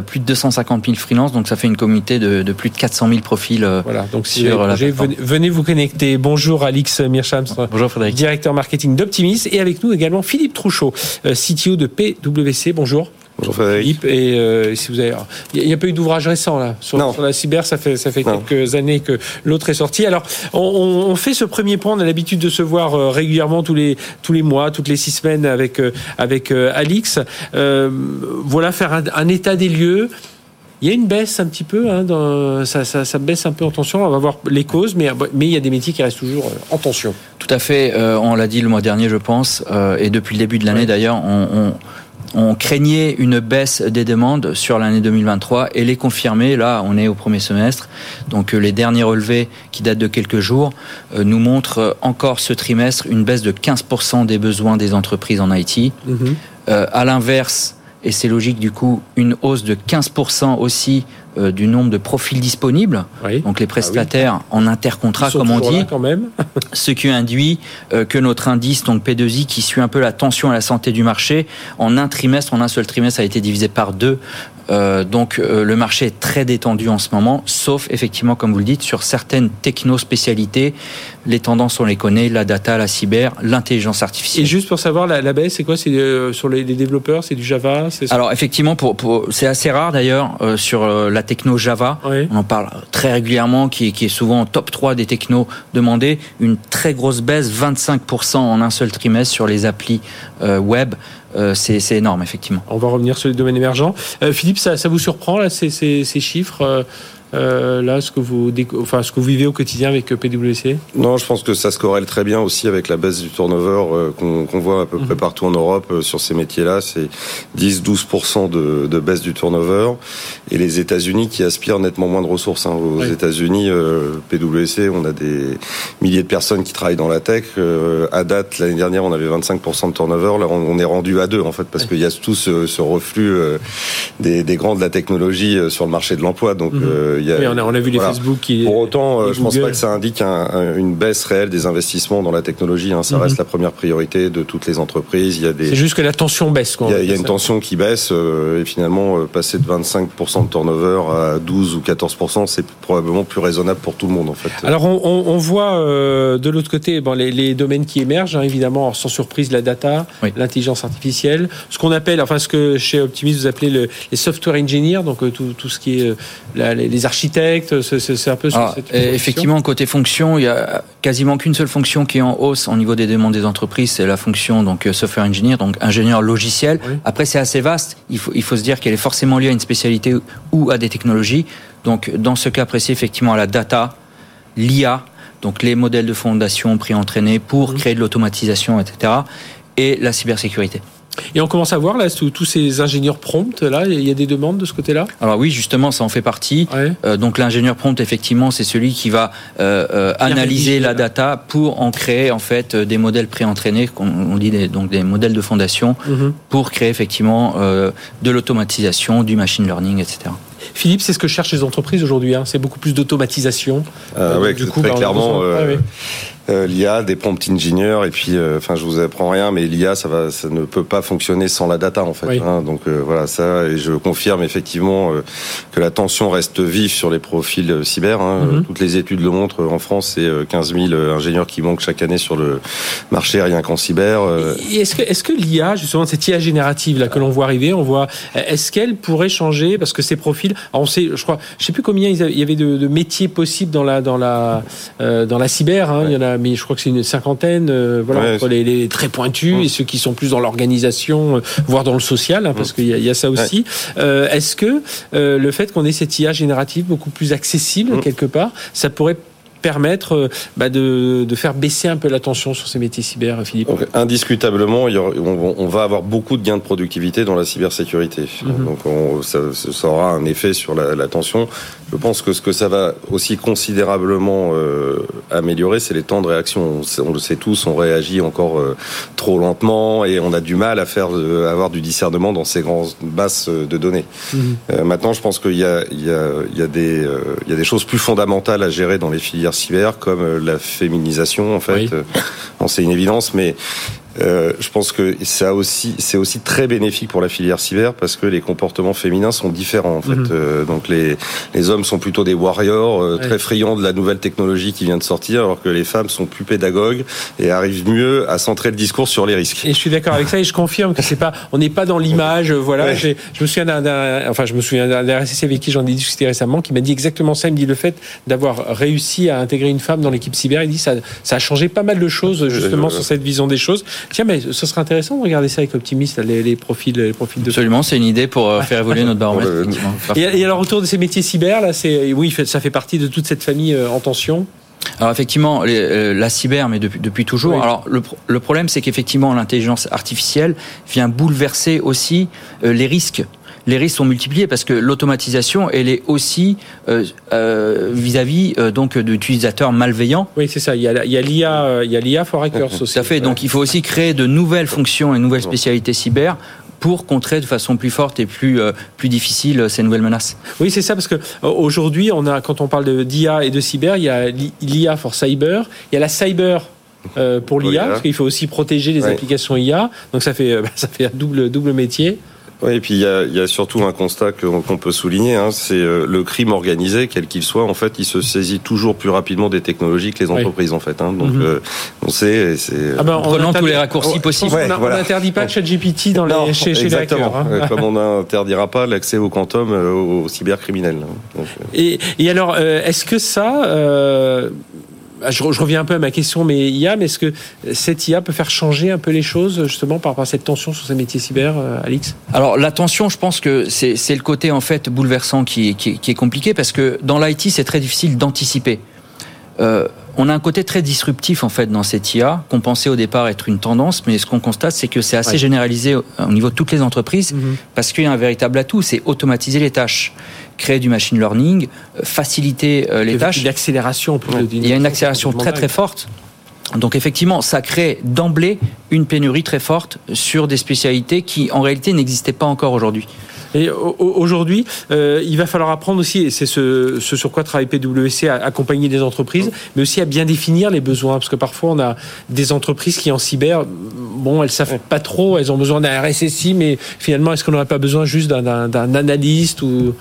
plus de 250 000 freelances, donc ça fait une communauté de, plus de 400 000 profils. Voilà, donc si sur la venez, venez, vous connecter. Bonjour Alix Mirchams, bonjour Frédéric, directeur marketing d'Optimis, et avec nous également Philippe Trouchot, CTO de PwC. Bonjour. Bonjour Philippe. Et euh, si vous avez, il n'y a, pas eu d'ouvrage récent là sur, la cyber. Ça fait ça fait quelques années que l'autre est sorti. Alors on, on, fait ce premier point. On a l'habitude de se voir euh, régulièrement tous les tous les mois, toutes les six semaines avec euh, avec Alix. voilà faire un, un, état des lieux. Il y a une baisse un petit peu, hein, dans, ça, ça, ça, baisse un peu en tension. On va voir les causes, mais, mais il y a des métiers qui restent toujours en tension. Tout à fait. on l'a dit le mois dernier, je pense, et depuis le début de l'année d'ailleurs, on, on on craignait une baisse des demandes sur l'année 2023 et les confirmer. Là, on est au premier semestre. Donc euh, les derniers relevés qui datent de quelques jours euh, nous montrent euh, encore ce trimestre une baisse de 15% des besoins des entreprises en IT. Mhm. à l'inverse, et c'est logique du coup, une hausse de 15% aussi euh, du nombre de profils disponibles, donc les ah prestataires en intercontrat comme on dit, quand même. ce qui induit euh, que notre indice, donc P2I, qui suit un peu la tension à la santé du marché, en un trimestre, en un seul trimestre, a été divisé par deux euh, donc le marché est très détendu en ce moment, sauf effectivement, comme vous le dites, sur certaines techno-spécialités. Les tendances, on les connaît, la data, la cyber, l'intelligence artificielle. Et juste pour savoir, la, baisse, c'est quoi? C'est sur les, développeurs, c'est du Java Alors effectivement, pour, c'est assez rare d'ailleurs sur la techno Java. On en parle très régulièrement, qui, qui est souvent en top 3 des technos demandés. Une très grosse baisse, 25% en un seul trimestre sur les applis web. Euh, c'est énorme, effectivement. On va revenir sur les domaines émergents. Euh, Philippe, ça, vous surprend, là, ces, ces chiffres euh, là, ce que vous, enfin, ce que vous vivez au quotidien avec euh, PwC Non, je pense que ça se corrèle très bien aussi avec la baisse du turnover euh, qu'on voit à peu près mhm. partout en Europe sur ces métiers-là. C'est 10-12% de, de, baisse du turnover. Et les États-Unis qui aspirent nettement moins de ressources. Hein. Aux États-Unis, PwC, on a des milliers de personnes qui travaillent dans la tech. à date, l'année dernière, on avait 25% de turnover. Là, on, est rendu à deux en fait, parce qu'il y a tout ce, ce reflux des, des, grands de la technologie sur le marché de l'emploi. Donc on, a, vu les Facebook qui. Pour autant, euh, je ne pense pas que ça indique une baisse réelle des investissements dans la technologie. Hein. Ça mhm. reste la première priorité de toutes les entreprises. Il y a des. C'est juste que la tension baisse. Il y a, une tension qui baisse euh, et finalement euh, passer de 25% de turnover à 12 ou 14%, c'est probablement plus raisonnable pour tout le monde en fait. Alors on, voit de l'autre côté bon, les, domaines qui émergent, hein, évidemment, sans surprise, la data, l'intelligence artificielle, ce qu'on appelle, enfin ce que chez Optimis vous appelez le, les software engineers, donc tout, tout ce qui est les architectes, c'est un peu ah, Effectivement, côté fonction, il y a quasiment qu'une seule fonction qui est en hausse au niveau des demandes des entreprises, c'est la fonction donc euh, software engineer, donc ingénieur logiciel. Après, c'est assez vaste. Il faut, il faut se dire qu'elle est forcément liée à une spécialité ou à des technologies. Donc, dans ce cas précis, effectivement, la data, l'IA, donc les modèles de fondation pré-entraînés pour créer de l'automatisation, etc. Et la cybersécurité. Et on commence à voir là tous ces ingénieurs prompts là, il y a des demandes de ce côté-là? Alors oui, justement, ça en fait partie. Euh, donc l'ingénieur prompt, effectivement, c'est celui qui va euh, euh, analyser la data pour en créer en fait des modèles pré-entraînés, on dit des, donc des modèles de fondation, mhm. pour créer effectivement de l'automatisation, du machine learning, etc. Philippe, c'est ce que cherchent les entreprises aujourd'hui. Hein. C'est beaucoup plus d'automatisation. oui, du coup, très clairement. Euh, l'IA, des prompt engineers, et puis, euh, enfin, je vous apprends rien, mais l'IA, ça va, ça ne peut pas fonctionner sans la data, en fait. Hein. donc euh, voilà, ça, et je confirme effectivement que la tension reste vive sur les profils cyber. Hein. Mhm. Toutes les études le montrent. En France, c'est 15 000 ingénieurs qui manquent chaque année sur le marché rien qu'en cyber. Est-ce que, est-ce que l'IA, justement, cette IA générative là que l'on voit arriver, on voit, est-ce qu'elle pourrait changer? Parce que ces profils, on sait, je crois, je sais plus combien il y avait de, métiers possibles dans la dans la dans la cyber. Hein, Il y en a mais je crois que c'est une cinquantaine, voilà, entre les, très pointus et ceux qui sont plus dans l'organisation, voire dans le social, hein, parce mm. qu'il y, a ça aussi. Est-ce que le fait qu'on ait cette IA générative beaucoup plus accessible mm. quelque part, ça pourrait permettre euh, bah, de, de, faire baisser un peu la tension sur ces métiers cyber, Philippe Indiscutablement, on, va avoir beaucoup de gains de productivité dans la cybersécurité. Mhm. Donc on, ça, ça, aura un effet sur la, la, tension. Je pense que ce que ça va aussi considérablement euh, améliorer, c'est les temps de réaction. On, le sait tous, on réagit encore euh, trop lentement et on a du mal à faire avoir du discernement dans ces grandes masses de données. Mhm. maintenant, je pense qu'il y y, y, y a des choses plus fondamentales à gérer dans les filières cyber, comme euh, la féminisation en fait. Euh, c'est une évidence, mais euh, je pense que ça aussi, c'est aussi très bénéfique pour la filière cyber parce que les comportements féminins sont différents en fait. Mhm. Euh, donc les les hommes sont plutôt des warriors, euh, très friands de la nouvelle technologie qui vient de sortir, alors que les femmes sont plus pédagogues et arrivent mieux à centrer le discours sur les risques. Et je suis d'accord avec ça et je confirme que c'est pas, on n'est pas dans l'image. Voilà, je me souviens d'un, enfin je me souviens d'un RSC avec qui j'en ai discuté récemment, qui m'a dit exactement ça. Il me dit le fait d'avoir réussi à intégrer une femme dans l'équipe cyber, il dit ça, ça a changé pas mal de choses justement sur cette vision des choses. Tiens, mais ce serait intéressant de regarder ça avec optimiste, les, les profils, les profils de. Absolument, c'est une idée pour euh, faire évoluer notre baromètre. et, et, alors autour de ces métiers cyber, là, c'est oui, ça fait partie de toute cette famille euh, en tension. Alors effectivement, euh, la cyber, mais depuis, depuis toujours. Alors le, le problème, c'est qu'effectivement, l'intelligence artificielle vient bouleverser aussi les risques les risques sont multipliés parce que l'automatisation, elle est aussi euh, euh, vis-à-vis euh, donc d'utilisateurs malveillants. Oui, c'est ça. Il y a l'IA, il y a l'IA for hackers aussi. Tout à fait. Donc il faut aussi créer de nouvelles fonctions et nouvelles spécialités cyber pour contrer de façon plus forte et plus plus difficile ces nouvelles menaces. Oui, c'est ça parce que aujourd'hui, on a quand on parle d'IA et de cyber, il y a l'IA for cyber, il y a la cyber pour l'IA parce qu'il faut aussi protéger les applications IA. Donc ça fait ça fait un double double métier. Oui, et puis il y a, y a, surtout un constat qu'on peut souligner, hein, c'est euh, le crime organisé, quel qu'il soit, en fait, il se saisit toujours plus rapidement des technologies que les entreprises, en fait. Hein, donc mhm. euh, on sait, c'est ah ben, prenant tous les raccourcis possibles. on n'interdit pas ChatGPT dans les, chez, chez les hackers. Hein. Comme on n'interdira pas l'accès au quantum euh, aux cybercriminels. Donc, et, et, alors, est-ce que ça ah, je, reviens un peu à ma question, mais IA, mais est-ce que cette IA peut faire changer un peu les choses, justement, par rapport à cette tension sur ces métiers cyber, euh, Alix? Alors, la tension, je pense que c'est le côté, en fait, bouleversant qui, qui, est compliqué, parce que dans l'IT, c'est très difficile d'anticiper. Euh, on a un côté très disruptif en fait dans cette IA qu'on pensait au départ être une tendance, mais ce qu'on constate c'est que c'est assez généralisé au, niveau de toutes les entreprises mhm. parce qu'il y a un véritable atout, c'est automatiser les tâches créer du machine learning, euh, faciliter euh, les tâches. L'accélération. Il y a une accélération très très forte. Donc effectivement, ça crée d'emblée une pénurie très forte sur des spécialités qui en réalité n'existaient pas encore aujourd'hui. Et aujourd'hui, euh, il va falloir apprendre aussi, et c'est ce, ce, sur quoi travaille PwC, à accompagner des entreprises, mais aussi à bien définir les besoins, parce que parfois on a des entreprises qui en cyber, bon, elles savent pas trop, elles ont besoin d'un RSSI, mais finalement, est-ce qu'on n'aurait pas besoin juste d'un analyste ou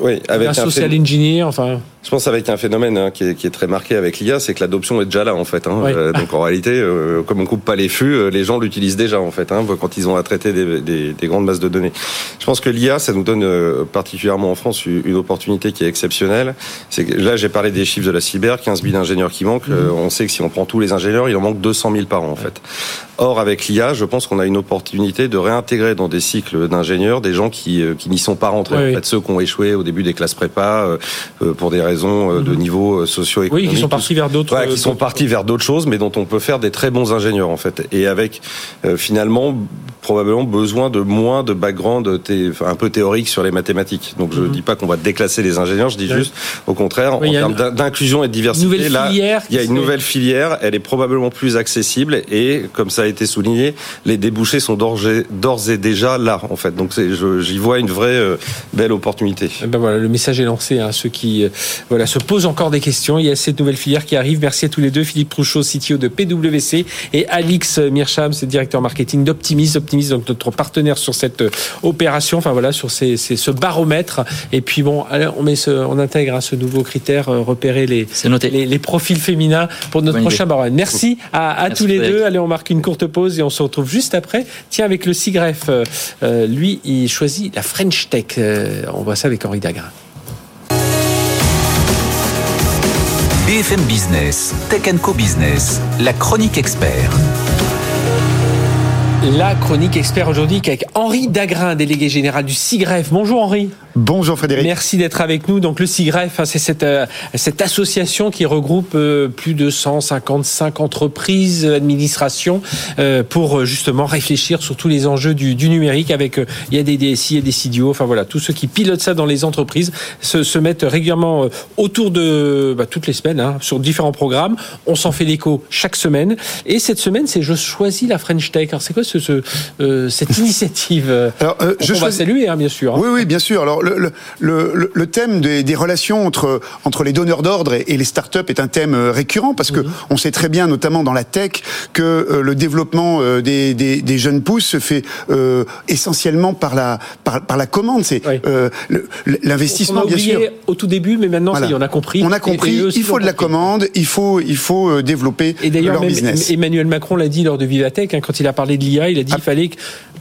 oui, avec un social engineer, enfin. Je pense avec un phénomène hein, qui, est, qui, est, très marqué avec l'IA, c'est que l'adoption est déjà là en fait. Hein. Euh, donc en réalité, euh, comme on coupe pas les fûts, euh, les gens l'utilisent déjà en fait hein, quand ils ont à traiter des, des, des, grandes masses de données. Je pense que l'IA, ça nous donne particulièrement en France une opportunité qui est exceptionnelle. C'est que là, j'ai parlé des chiffres de la cyber, 15 000 ingénieurs qui manquent. Mhm. on sait que si on prend tous les ingénieurs, il en manque 200 000 par an en fait. Or, avec l'IA, je pense qu'on a une opportunité de réintégrer dans des cycles d'ingénieurs des gens qui, qui n'y sont pas rentrés. En fait, ceux qui ont échoué au début des classes prépa pour des raisons de mhm. niveau euh, socio-économique. Oui, qui sont partis vers d'autres. qui sont partis vers d'autres choses, mais dont on peut faire des très bons ingénieurs en fait. Et avec euh, finalement probablement besoin de moins de background un peu théorique sur les mathématiques. Donc je ne mhm. dis pas qu'on va déclasser les ingénieurs, je dis juste au contraire en termes d'inclusion et de diversité. Là, il y a une nouvelle filière, elle est probablement plus accessible et comme ça a été souligné, les débouchés sont d'ores et déjà là en fait. Donc j'y vois une vraie euh, belle opportunité. Eh ben voilà, le message est lancé à ceux qui voilà se posent encore des questions. Il y a cette nouvelle filière qui arrive. Merci à tous les deux, Philippe Trouchot, CTO de PwC, et Alix Mircham, c'est directeur marketing d'Optimis. Optimis, donc notre partenaire sur cette euh, opération. Enfin voilà, sur ces, ce baromètre. Et puis bon, on met ce, on intègre à ce nouveau critère, euh, repérer les, les, les, profils féminins pour notre prochain baromètre. Merci à, tous les deux. Allez, on marque une on se retrouve juste après. Tiens, avec le SIGREF, euh, lui, il choisit la French Tech. on voit ça avec Henri Dagrin. BFM Business, Tech Co Business, la chronique expert. La chronique expert aujourd'hui avec Henri Dagrin, délégué général du SIGREF. Bonjour Henri. Bonjour Frédéric. Merci d'être avec nous. Donc le SIGREF, hein, c'est cette, euh, cette association qui regroupe euh, plus de 155 entreprises, administrations, euh, pour justement réfléchir sur tous les enjeux du, du numérique. Avec il y a des DSI, il y a des CDO, enfin voilà, tous ceux qui pilotent ça dans les entreprises se, se mettent régulièrement autour de bah, toutes les semaines hein, sur différents programmes. On s'en fait l'écho chaque semaine. Et cette semaine, c'est je choisis la French Tech. Alors c'est quoi ce, ce euh, cette initiative Alors, euh, je on va saluer, hein, bien sûr. Hein. Oui, oui, bien sûr. Alors, le, le, le thème des, des, relations entre, entre les donneurs d'ordre et, les startups est un thème euh, récurrent parce que on sait très bien, notamment dans la tech, que le développement des, des, des, jeunes pousses se fait essentiellement par la, par, par la commande. C'est l'investissement, bien sûr. au tout début, mais maintenant, on a compris. On a compris. il faut de la commande, il faut, il faut développer et leur business. Emmanuel Macron l'a dit lors de Vivatech, hein, quand il a parlé de l'IA, il a dit qu'il fallait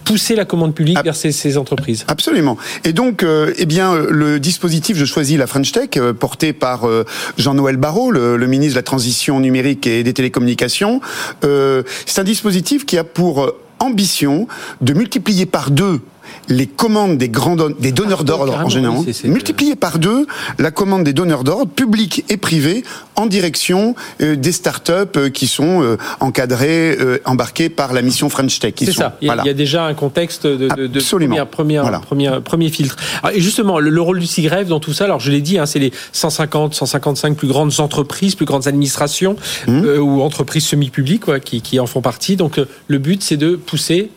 pousser la commande publique vers ces, entreprises. Absolument. Et donc, euh, eh bien, le dispositif Je choisis la French Tech, euh, porté par euh, Jean-Noël Barrot, le, ministre de la Transition numérique et des télécommunications, c'est un dispositif qui a pour ambition de multiplier par deux les commandes des grands des donneurs ah, d'ordre en général, multipliées par deux la commande des donneurs d'ordre publics et privés en direction euh, des startups euh, qui sont euh, encadrées, embarquées par la mission French Tech. C'est ça. Il y, a, déjà un contexte de, de, de première, premier filtre. et justement, le, rôle du CIGREF dans tout ça, alors je l'ai dit, hein, c'est les 150, 155 plus grandes entreprises, plus grandes administrations mmh. ou entreprises semi-publiques qui, qui en font partie. Donc le but, c'est de pousser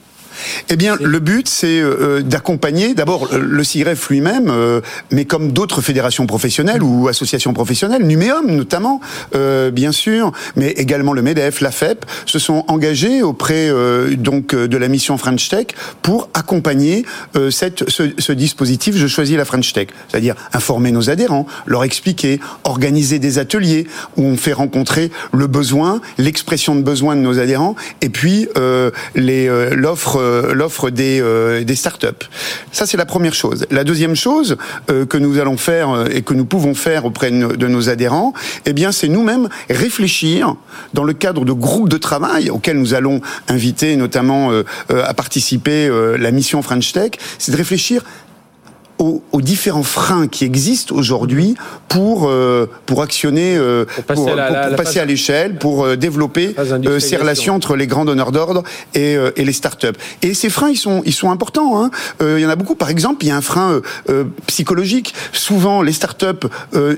eh bien, le but, c'est euh, d'accompagner d'abord le CIREF lui-même, euh, mais comme d'autres fédérations professionnelles ou associations professionnelles, Numéum notamment, euh, bien sûr, mais également le MEDEF, la FEP, se sont engagés auprès donc de la mission French Tech pour accompagner cette, ce, ce, dispositif Je choisis la French Tech, c'est-à-dire informer nos adhérents, leur expliquer, organiser des ateliers où on fait rencontrer le besoin, l'expression de besoin de nos adhérents, et puis les l'offre euh, l'offre des, euh, des startups. Ça, c'est la première chose. La deuxième chose euh, que nous allons faire et que nous pouvons faire auprès de nos adhérents, eh bien, c'est nous-mêmes réfléchir dans le cadre de groupes de travail auxquels nous allons inviter notamment à participer la mission French Tech, c'est de réfléchir aux, aux, différents freins qui existent aujourd'hui pour euh, pour actionner, euh, pour passer, pour, à l'échelle, pour euh, développer euh, ces relations entre les grands donneurs d'ordre et, et les startups. Et ces freins, ils sont ils sont importants. Hein. il y en a beaucoup. Par exemple, il y a un frein psychologique. Souvent, les startups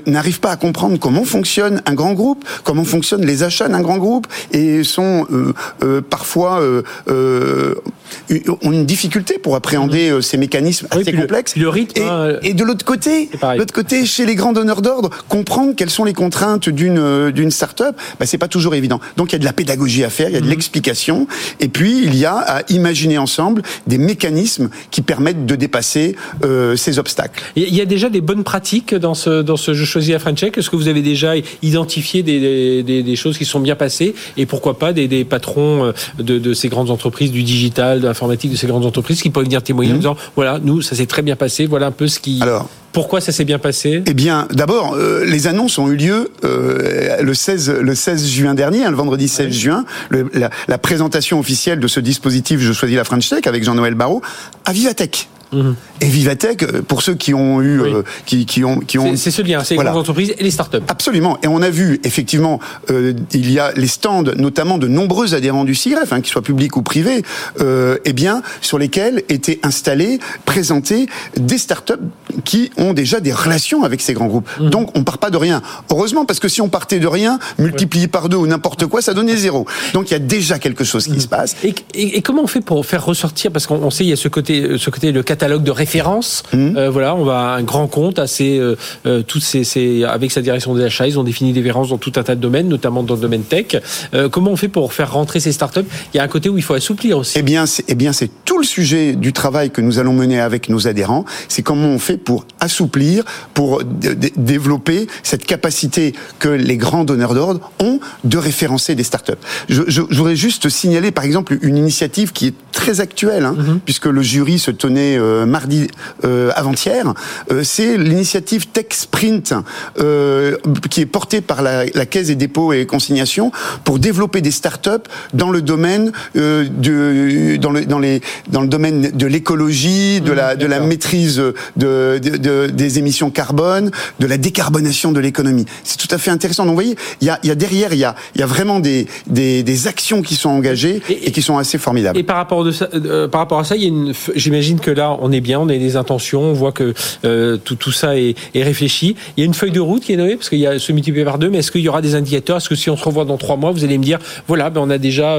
n'arrivent pas à comprendre comment fonctionne un grand groupe, comment fonctionnent les achats d'un grand groupe, et sont parfois ont une difficulté pour appréhender mmh. ces mécanismes assez complexes. le rythme euh, et, de l'autre côté, l'autre côté, chez les grands donneurs d'ordre, comprendre quelles sont les contraintes d'une euh, d'une start-up, bah, c'est pas toujours évident. Donc il y a de la pédagogie à faire, il y a de mhm. l'explication, et puis il y a à imaginer ensemble des mécanismes qui permettent de dépasser euh, ces obstacles. Il y a déjà des bonnes pratiques dans ce dans ce Je choisis à French Est-ce que vous avez déjà identifié des, des, des, choses qui sont bien passées? Et pourquoi pas des, des patrons de, de, ces grandes entreprises du digital, de l'informatique, de ces grandes entreprises qui peuvent venir témoigner en mhm. disant voilà nous ça s'est très bien passé, voilà un peu ce qui. Alors, pourquoi ça s'est bien passé? Eh bien, d'abord, euh, les annonces ont eu lieu euh, le 16 le 16 juin dernier, hein, le vendredi 16 juin, le, la, la, présentation officielle de ce dispositif Je choisis la French Tech avec Jean-Noël Barrot à Vivatech. Et Vivatech, euh, pour ceux qui ont eu, euh, qui, qui, ont, qui ont, c'est ce lien, c'est les grandes entreprises et les startups. Absolument. Et on a vu effectivement, euh, il y a les stands, notamment de nombreux adhérents du CIREF, hein, qu'ils soient publics ou privés, euh, eh bien, sur lesquels étaient installés, présentés des startups qui ont déjà des relations avec ces grands groupes. Mhm. Donc, on part pas de rien. Heureusement, parce que si on partait de rien, multiplié par deux ou n'importe quoi, ça donnait zéro. Donc, il y a déjà quelque chose qui mhm. se passe. Et, et, comment on fait pour faire ressortir, parce qu'on sait il y a ce côté, ce côté le catalogue de référence. Mmh. Euh, voilà, on va un grand compte assez euh, euh, toutes ces, avec sa direction des achats, ils ont défini des références dans tout un tas de domaines, notamment dans le domaine tech. comment on fait pour faire rentrer ces startups? Il y a un côté où il faut assouplir aussi. Eh bien, c'est, eh bien, c'est tout le sujet du travail que nous allons mener avec nos adhérents. C'est comment on fait pour assouplir, pour développer cette capacité que les grands donneurs d'ordre ont de référencer des startups. Je, je, voudrais juste signaler, par exemple, une initiative qui est très actuelle, hein, mmh. puisque le jury se tenait mardi avant-hier, c'est l'initiative Tech Sprint qui est portée par la, la, Caisse des dépôts et consignations pour développer des startups dans le domaine de dans le dans les dans le domaine de l'écologie, de la de la maîtrise de, de, des émissions carbone, de la décarbonation de l'économie. C'est tout à fait intéressant. Donc vous voyez, il y a, y a derrière, il y a, il y a vraiment des, des, des actions qui sont engagées et, qui sont assez formidables. Et par rapport, de ça, euh, par rapport à ça, il y a une, j'imagine que là, on est bien, on a des intentions, on voit que euh, tout, tout ça est, est, réfléchi. Il y a une feuille de route qui est nommée parce qu'il y a ce multiplié par deux, mais est-ce qu'il y aura des indicateurs? Est-ce que si on se revoit dans trois mois, vous allez me dire, voilà, ben on a déjà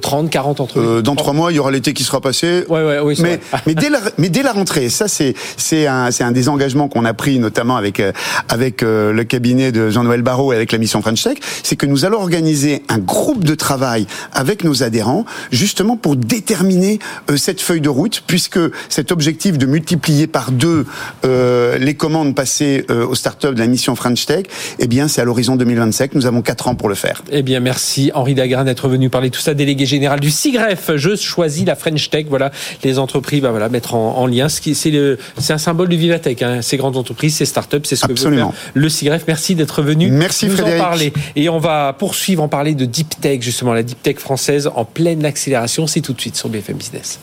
30, 40 entreprises Dans trois mois, il y aura l'été qui sera passé. Ouais, ouais, oui, mais, mais, dès la, mais dès la rentrée, ça c'est un, un des engagements qu'on a pris notamment avec avec le cabinet de Jean-Noël Barrot et avec la mission French Tech, c'est que nous allons organiser un groupe de travail avec nos adhérents, justement pour déterminer euh, cette feuille de route, puisque cet objectif de multiplier par deux euh, les commandes passées euh, aux startups de la mission French Tech, eh bien, c'est à l'horizon 2025. Nous avons quatre ans pour le faire. Eh bien, merci Henri Dagrin d'être venu parler tout ça, délégué général du SIGREF. Je choisis la French Tech. Voilà, les entreprises, bah, voilà, mettre en, lien. C'est un symbole du Vivatech. Hein. Ces grandes entreprises, ces startups, c'est ce que veut faire le SIGREF. Merci d'être venu. Merci nous Frédéric. En parler. Et on va poursuivre en parler de deep tech, justement, la deep tech française en pleine accélération. C'est tout de suite sur BFM Business.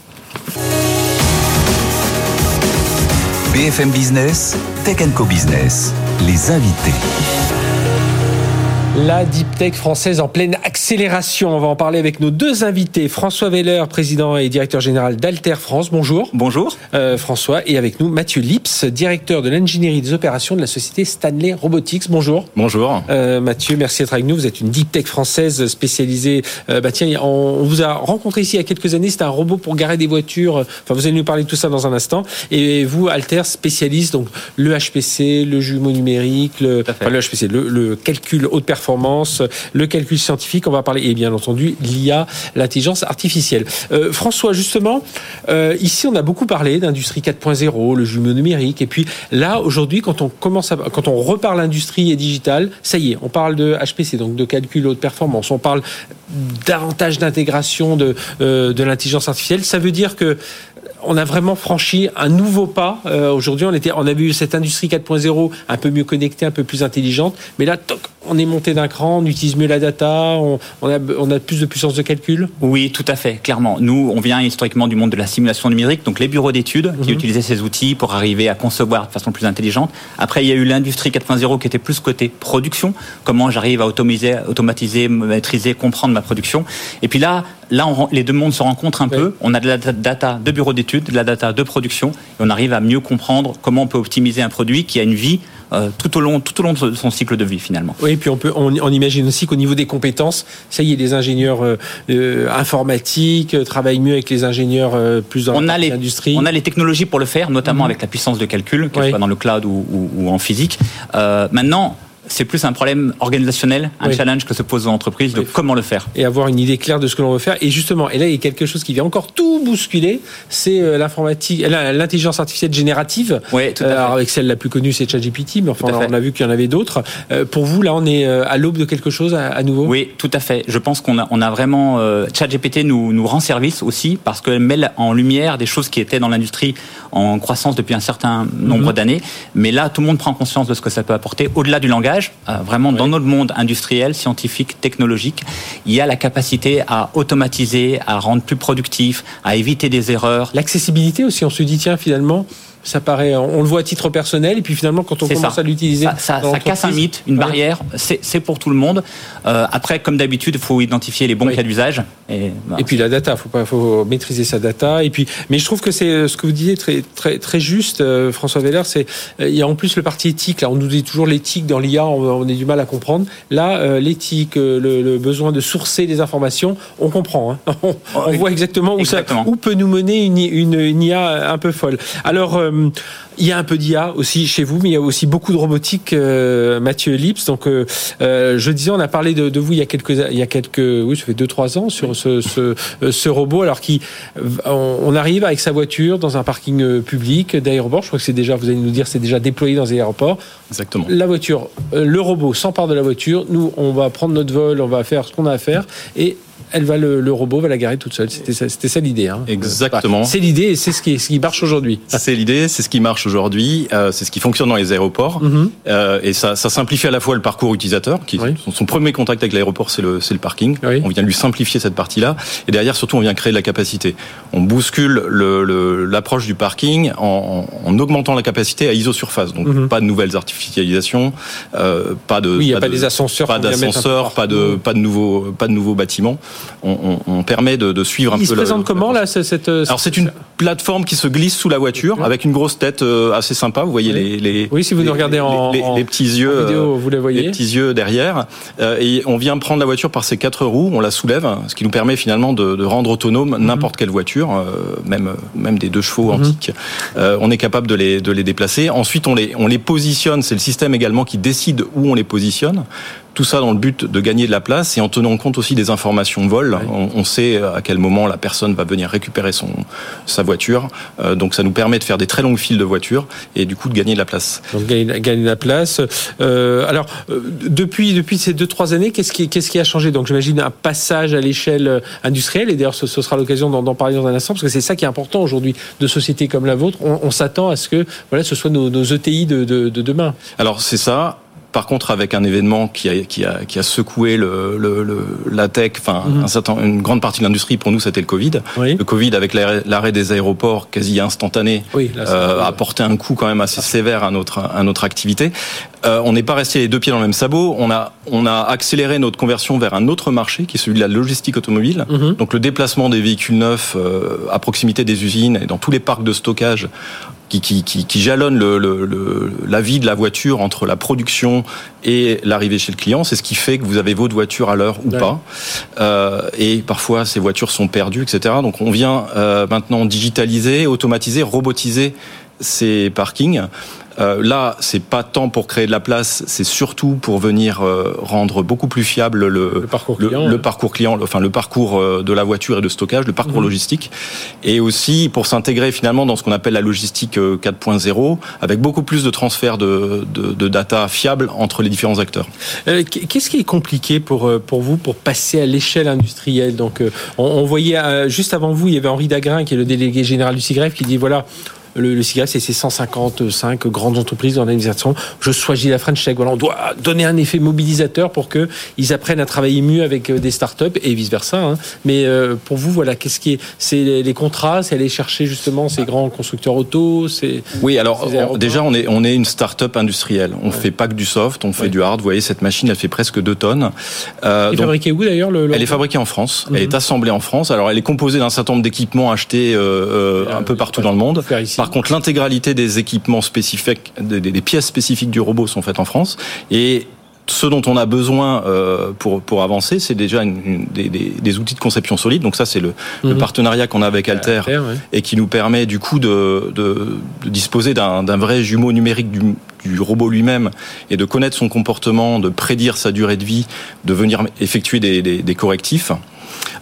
BFM Business, Tech Co Business, les invités. La deep tech française en pleine accélération. On va en parler avec nos deux invités. François Veller, président et directeur général d'Alter France. Bonjour. Bonjour. Euh, François. Et avec nous, Mathieu Lips, directeur de l'ingénierie des opérations de la société Stanley Robotics. Bonjour. Bonjour. Euh, Mathieu, merci d'être avec nous. Vous êtes une deep tech française spécialisée. Euh, bah tiens, on, vous a rencontré ici il y a quelques années. C'était un robot pour garer des voitures. Enfin, vous allez nous parler de tout ça dans un instant. Et vous, Alter, spécialiste donc le HPC, le jumeau numérique, le, enfin, le HPC, le, le calcul haute performance performance, le calcul scientifique. On va parler, et bien entendu, l'IA, l'intelligence artificielle. Euh, François, justement, euh, ici, on a beaucoup parlé d'industrie 4.0, le jumeau numérique. Et puis là, aujourd'hui, quand on commence à, quand on reparle industrie et digital, ça y est, on parle de HPC, donc de calcul haute performance. On parle davantage d'intégration de, euh, de l'intelligence artificielle. Ça veut dire que on a vraiment franchi un nouveau pas. Euh, Aujourd'hui, on était, on a vu cette industrie 4.0 un peu mieux connectée, un peu plus intelligente. Mais là, toc, on est monté d'un cran, on utilise mieux la data, on, on, a, on a plus de puissance de calcul. Oui, tout à fait, clairement. Nous, on vient historiquement du monde de la simulation numérique, donc les bureaux d'études qui mm -hmm. utilisaient ces outils pour arriver à concevoir de façon plus intelligente. Après, il y a eu l'industrie 4.0 qui était plus côté production. Comment j'arrive à automatiser, automatiser, maîtriser, comprendre ma production. Et puis là, là, on, les deux mondes se rencontrent un oui. peu. On a de la data de bureaux d'études, de la data de production, et on arrive à mieux comprendre comment on peut optimiser un produit qui a une vie euh, tout au long tout au long de son cycle de vie finalement. Oui, et puis on peut on, on imagine aussi qu'au niveau des compétences, ça y est, les ingénieurs euh, euh, informatiques travaillent mieux avec les ingénieurs euh, plus dans on a les, l'industrie. On a les technologies pour le faire, notamment mmh. avec la puissance de calcul, que oui. ce soit dans le cloud ou, ou, ou en physique. maintenant c'est plus un problème organisationnel, un oui. challenge que se pose l'entreprise de oui. comment le faire. Et avoir une idée claire de ce que l'on veut faire. Et justement, et là, il y a quelque chose qui vient encore tout bousculer, c'est l'informatique, l'intelligence artificielle générative. Oui, tout à fait. Alors, avec celle la plus connue, c'est ChatGPT, mais enfin, on a vu qu'il y en avait d'autres. Pour vous, là, on est à l'aube de quelque chose à, nouveau? Oui, tout à fait. Je pense qu'on a, on a vraiment... Euh, ChatGPT nous, nous rend service aussi parce qu'elle met en lumière des choses qui étaient dans l'industrie en croissance depuis un certain nombre -hmm. d'années. Mais là, tout le monde prend conscience de ce que ça peut apporter au-delà du langage. Euh, vraiment, oui. dans notre monde industriel, scientifique, technologique, il y a la capacité à automatiser, à rendre plus productif, à éviter des erreurs. L'accessibilité aussi, on se dit, tiens, finalement, ça paraît, on le voit à titre personnel, et puis finalement, quand on commence ça. à l'utiliser, ça, ça, ça casse un mythe, une ouais. barrière. C'est pour tout le monde. Euh, après, comme d'habitude, il faut identifier les bons oui. cas d'usage. Et, bah. et, puis la data, faut pas, faut maîtriser sa data. Et puis, mais je trouve que c'est ce que vous disiez très, très, très juste, euh, François Veller. C'est euh, il y a en plus le parti éthique. Là, on nous dit toujours l'éthique dans l'IA, on, on, a du mal à comprendre. Là, euh, l'éthique, le, le, besoin de sourcer des informations, on comprend. Hein. On, on, voit exactement où, exactement. Ça, où peut nous mener une, une, une IA un peu folle. Alors euh, il y a un peu d'IA aussi chez vous, mais il y a aussi beaucoup de robotique, euh, Mathieu Lips. Donc, euh, euh, je disais, on a parlé de, de, vous il y a quelques, il y a quelques, oui, ça fait deux trois ans sur ce, ce, ce, robot. Alors qui, on, on, arrive avec sa voiture dans un parking public d'aéroport. Je crois que c'est déjà, vous allez nous dire, c'est déjà déployé dans les aéroports. Exactement. La voiture, le robot s'empare de la voiture. Nous, on va prendre notre vol, on va faire ce qu'on a à faire et elle va le, robot va la garer toute seule. C'était ça, c'était ça l'idée. Hein. Exactement. c'est l'idée et c'est ce qui, ce qui marche aujourd'hui. C'est l'idée, c'est ce qui marche aujourd'hui, euh, c'est ce qui fonctionne dans les aéroports mhm. euh, et ça, ça, simplifie à la fois le parcours utilisateur, qui son, premier contact avec l'aéroport, c'est le, c'est le parking. On vient lui simplifier cette partie-là et derrière surtout on vient créer de la capacité. On bouscule le, l'approche du parking en, en, augmentant la capacité à isosurface. Donc mhm. pas de nouvelles artificialisations, euh, pas de oui, il n'y a pas, des ascenseurs, pas d'ascenseurs, pas de pas de nouveaux pas de nouveaux bâtiments. On, on, on permet de, de, suivre un il peu. Il se présente comment là cette Alors c'est une plateforme qui se glisse sous la voiture avec une grosse tête euh, assez sympa. Vous voyez les, les oui si vous nous regardez en les, petits yeux vidéo, vous les voyez les petits yeux derrière euh, et on vient prendre la voiture par ses quatre roues, on la soulève, ce qui nous permet finalement de, de rendre autonome mhm. n'importe quelle voiture, même même des deux chevaux mhm. antiques. on est capable de les de les déplacer. Ensuite on les on les positionne. C'est le système également qui décide où on les positionne. Tout ça dans le but de gagner de la place et en tenant compte aussi des informations vol. On, sait à quel moment la personne va venir récupérer son sa voiture. Euh, donc ça nous permet de faire des très longues files de voitures et du coup de gagner de la place. Donc gagner, de la place. Euh, alors euh, depuis depuis ces deux trois années, qu'est-ce qui qu'est-ce qui a changé? Donc j'imagine un passage à l'échelle industrielle et d'ailleurs ce, sera l'occasion d'en parler dans un instant parce que c'est ça qui est important aujourd'hui de sociétés comme la vôtre. On, s'attend à ce que voilà ce soit nos, nos ETI de, de, de demain. Alors c'est ça. Par contre, avec un événement qui a, qui a, qui a secoué le, le, le la tech, enfin mhm. un certain, une grande partie de l'industrie, pour nous, c'était le Covid. Le Covid, avec l'arrêt des aéroports quasi instantané, euh, a porté un coup quand même assez sévère à notre, à notre activité. Euh, on n'est pas resté les deux pieds dans le même sabot. On a, on a accéléré notre conversion vers un autre marché, qui est celui de la logistique automobile. Mhm. Donc le déplacement des véhicules neufs euh, à proximité des usines et dans tous les parcs de stockage qui, qui, qui, jalonne le, le, la vie de la voiture entre la production et l'arrivée chez le client. C'est ce qui fait que vous avez votre voiture à l'heure ou pas. Euh, et parfois, ces voitures sont perdues, etc. Donc, on vient euh, maintenant digitaliser, automatiser, robotiser ces parkings euh, là, c'est pas tant pour créer de la place, c'est surtout pour venir euh, rendre beaucoup plus fiable le, parcours client, le, parcours client, enfin le parcours euh, de la voiture et de stockage, le parcours mhm. logistique, et aussi pour s'intégrer finalement dans ce qu'on appelle la logistique 4.0, avec beaucoup plus de transfert de, de, de, data fiable entre les différents acteurs. Qu'est-ce qui est compliqué pour pour vous pour passer à l'échelle industrielle? Donc, on, on, voyait juste avant vous, il y avait Henri Dagrin qui est le délégué général du CIGREF qui dit voilà le, le c'est ces 155 grandes entreprises dans l'organisation. Je choisis la French Tech. Voilà, on doit donner un effet mobilisateur pour que ils apprennent à travailler mieux avec euh, des startups et vice versa. Hein. Mais euh, pour vous, voilà, qu'est-ce qui est C'est les, contrats, c'est aller chercher justement ces grands constructeurs auto. C'est oui. Alors déjà, on est on est une startup industrielle. On fait pas que du soft, on fait du hard. Vous voyez, cette machine, elle fait presque 2 tonnes. Euh, elle est fabriquée où d'ailleurs le, Elle est fabriquée en France. Elle est mhm. assemblée en France. Alors, elle est composée d'un certain nombre d'équipements achetés euh, un peu partout dans le monde. Par contre, l'intégralité des équipements spécifiques, des, pièces spécifiques du robot sont faites en France. Et ce dont on a besoin euh, pour pour avancer, c'est déjà une, des, des, outils de conception solide. Donc ça, c'est le, le, mhm. partenariat qu'on a avec Alter, et qui nous permet du coup de, de, de disposer d'un vrai jumeau numérique du, du robot lui-même et de connaître son comportement, de prédire sa durée de vie, de venir effectuer des, des correctifs.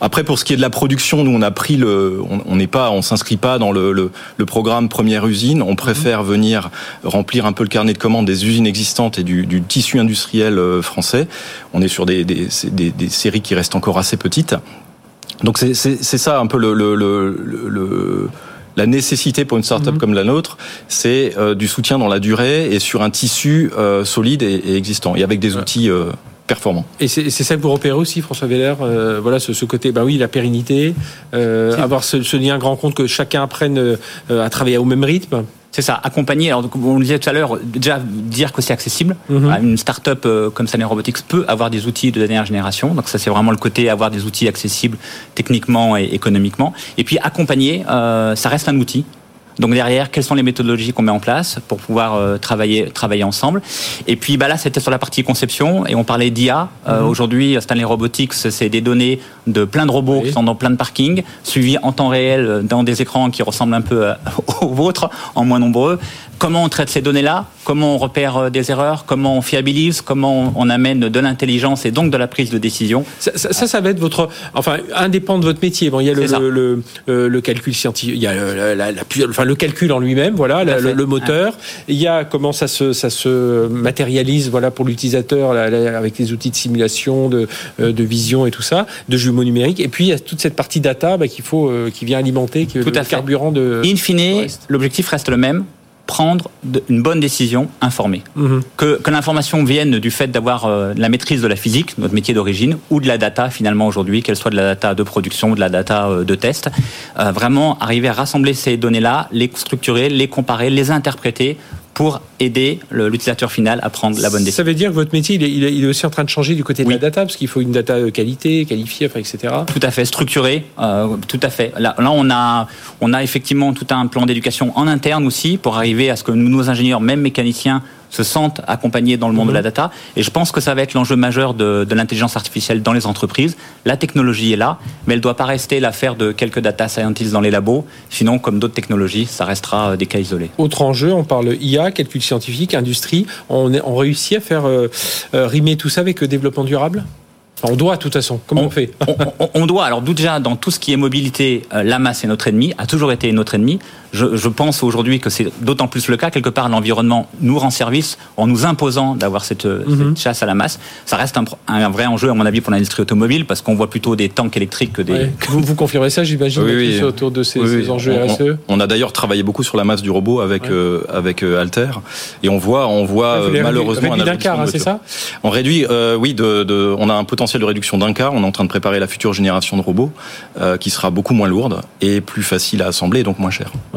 Après, pour ce qui est de la production, nous on a pris le, on n'est pas, on s'inscrit pas dans le, le, le, programme première usine. On préfère venir remplir un peu le carnet de commandes des usines existantes et du, du tissu industriel euh, français. On est sur des, des, des, des séries qui restent encore assez petites. Donc c'est ça un peu le, le, le la nécessité pour une start-up mhm. comme la nôtre, c'est euh, du soutien dans la durée et sur un tissu euh, solide et, et, existant, et avec des outils euh, performant. Et c'est ça que vous repérez aussi, François Veller, euh, voilà ce, ce, côté, bah oui, la pérennité, euh, avoir ce, ce, lien grand compte que chacun apprenne euh, à travailler au même rythme. C'est ça, accompagner. Alors, on le disait tout à l'heure, déjà dire que c'est accessible. Mhm. Une start-up comme Saner Robotics peut avoir des outils de dernière génération. Donc, ça, c'est vraiment le côté avoir des outils accessibles techniquement et économiquement. Et puis, accompagner, ça reste un outil. Donc derrière, quelles sont les méthodologies qu'on met en place pour pouvoir euh, travailler travailler ensemble? Et puis bah là, c'était sur la partie conception et on parlait d'IA. Euh, mhm. Aujourd'hui, Stanley Robotics, c'est des données de plein de robots qui sont dans plein de parkings, suivis en temps réel dans des écrans qui ressemblent un peu aux vôtres, en moins nombreux comment on traite ces données-là, comment on repère euh, des erreurs, comment on fiabilise, comment on, amène de l'intelligence et donc de la prise de décision? Ça, ça, va être votre, enfin, indépendant de votre métier. Bon, il y a le, le, le, calcul scientifique, il y a la, enfin, le calcul en lui-même, voilà, le, moteur. Il y a comment ça se, ça se matérialise, voilà, pour l'utilisateur avec les outils de simulation, de, euh, de vision et tout ça, de jumeaux numériques. Et puis il y a toute cette partie data bah, qu'il faut, euh, qui vient alimenter, qui tout le carburant de. In fine, l'objectif reste le même prendre une bonne décision informée. Mhm. Que, l'information vienne du fait d'avoir euh, la maîtrise de la physique, notre métier d'origine, ou de la data finalement aujourd'hui, qu'elle soit de la data de production ou de la data euh, de test. Euh, vraiment arriver à rassembler ces données-là, les structurer, les comparer, les interpréter pour aider l'utilisateur final à prendre la bonne décision. Ça veut dire que votre métier, il est, aussi en train de changer du côté de la data, parce qu'il faut une data de qualité, qualifiée, etc. Tout à fait, structurée, euh, tout à fait. Là, là, on, a, on a effectivement tout un plan d'éducation en interne aussi, pour arriver à ce que nos ingénieurs, même mécaniciens, se sentent accompagnés dans le monde de la mhm. data. Et je pense que ça va être l'enjeu majeur de, de l'intelligence artificielle dans les entreprises. La technologie est là, mais elle ne doit pas rester l'affaire de quelques data scientists dans les labos. Sinon, comme d'autres technologies, ça restera euh, des cas isolés. Autre enjeu, on parle IA, calcul scientifique, industrie. On, on réussit à faire euh, euh, rimer tout ça avec le développement durable? On doit, de toute façon. Comment on, fait? on, doit. Alors, déjà, dans tout ce qui est mobilité, la masse est notre ennemi, a toujours été notre ennemi. Je, pense aujourd'hui que c'est d'autant plus le cas. Quelque part, l'environnement nous rend service en nous imposant d'avoir cette, mhm. chasse à la masse. Ça reste un, vrai enjeu, à mon avis, pour l'industrie automobile, parce qu'on voit plutôt des tanks électriques que des. Vous, vous confirmez ça, j'imagine, oui, autour de ces, enjeux RSE on, a d'ailleurs travaillé beaucoup sur la masse du robot avec, euh, avec euh, Alter, et on voit, on voit euh, malheureusement un quart, hein, c'est ça? On réduit, oui, de, on a un potentiel de réduction d'un quart. On est en train de préparer la future génération de robots qui sera beaucoup moins lourde et plus facile à assembler, donc moins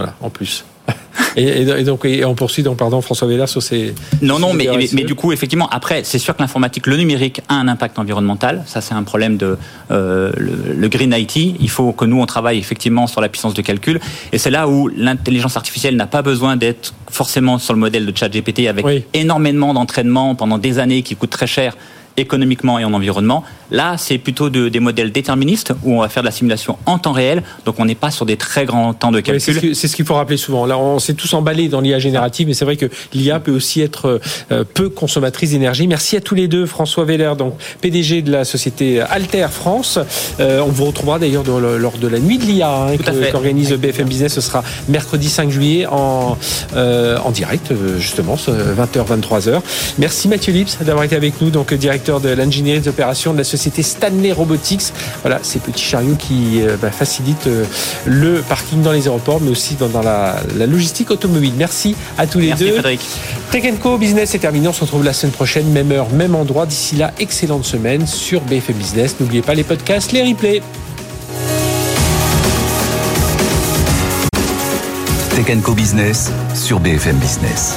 cher en plus. Et, donc, on poursuit donc, pardon, François Vélard sur ces. Non, non, mais, mais, du coup, effectivement, après, c'est sûr que l'informatique, le numérique a un impact environnemental. Ça, c'est un problème de euh, le, green IT. Il faut que nous, on travaille effectivement sur la puissance de calcul. Et c'est là où l'intelligence artificielle n'a pas besoin d'être forcément sur le modèle de ChatGPT avec énormément d'entraînement pendant des années qui coûte très cher économiquement et en environnement. Là, c'est plutôt de, des modèles déterministes où on va faire de la simulation en temps réel, donc on n'est pas sur des très grands temps de calcul. c'est ce qu'il faut rappeler souvent. Là, on s'est tous emballés dans l'IA générative, mais c'est vrai que l'IA peut aussi être euh, peu consommatrice d'énergie. Merci à tous les deux, François Veller, donc PDG de la société Alter France. Euh, on vous retrouvera d'ailleurs lors de la nuit de l'IA hein, qu'organise BFM Business. Ce sera mercredi 5 juillet en, euh, en direct, justement, 20h, 23h. Merci Mathieu Lips d'avoir été avec nous, donc directeur de l'ingénierie des opérations de la société Stanley Robotics. Voilà, ces petits chariots qui euh, bah, facilitent euh, le parking dans les aéroports, mais aussi dans, la, logistique automobile. Merci à tous les Merci deux. Frédéric. Tech Co Business est terminé. On se retrouve la semaine prochaine, même heure, même endroit. D'ici là, excellente semaine sur BFM Business. N'oubliez pas les podcasts, les replays. Tech Co Business sur BFM Business.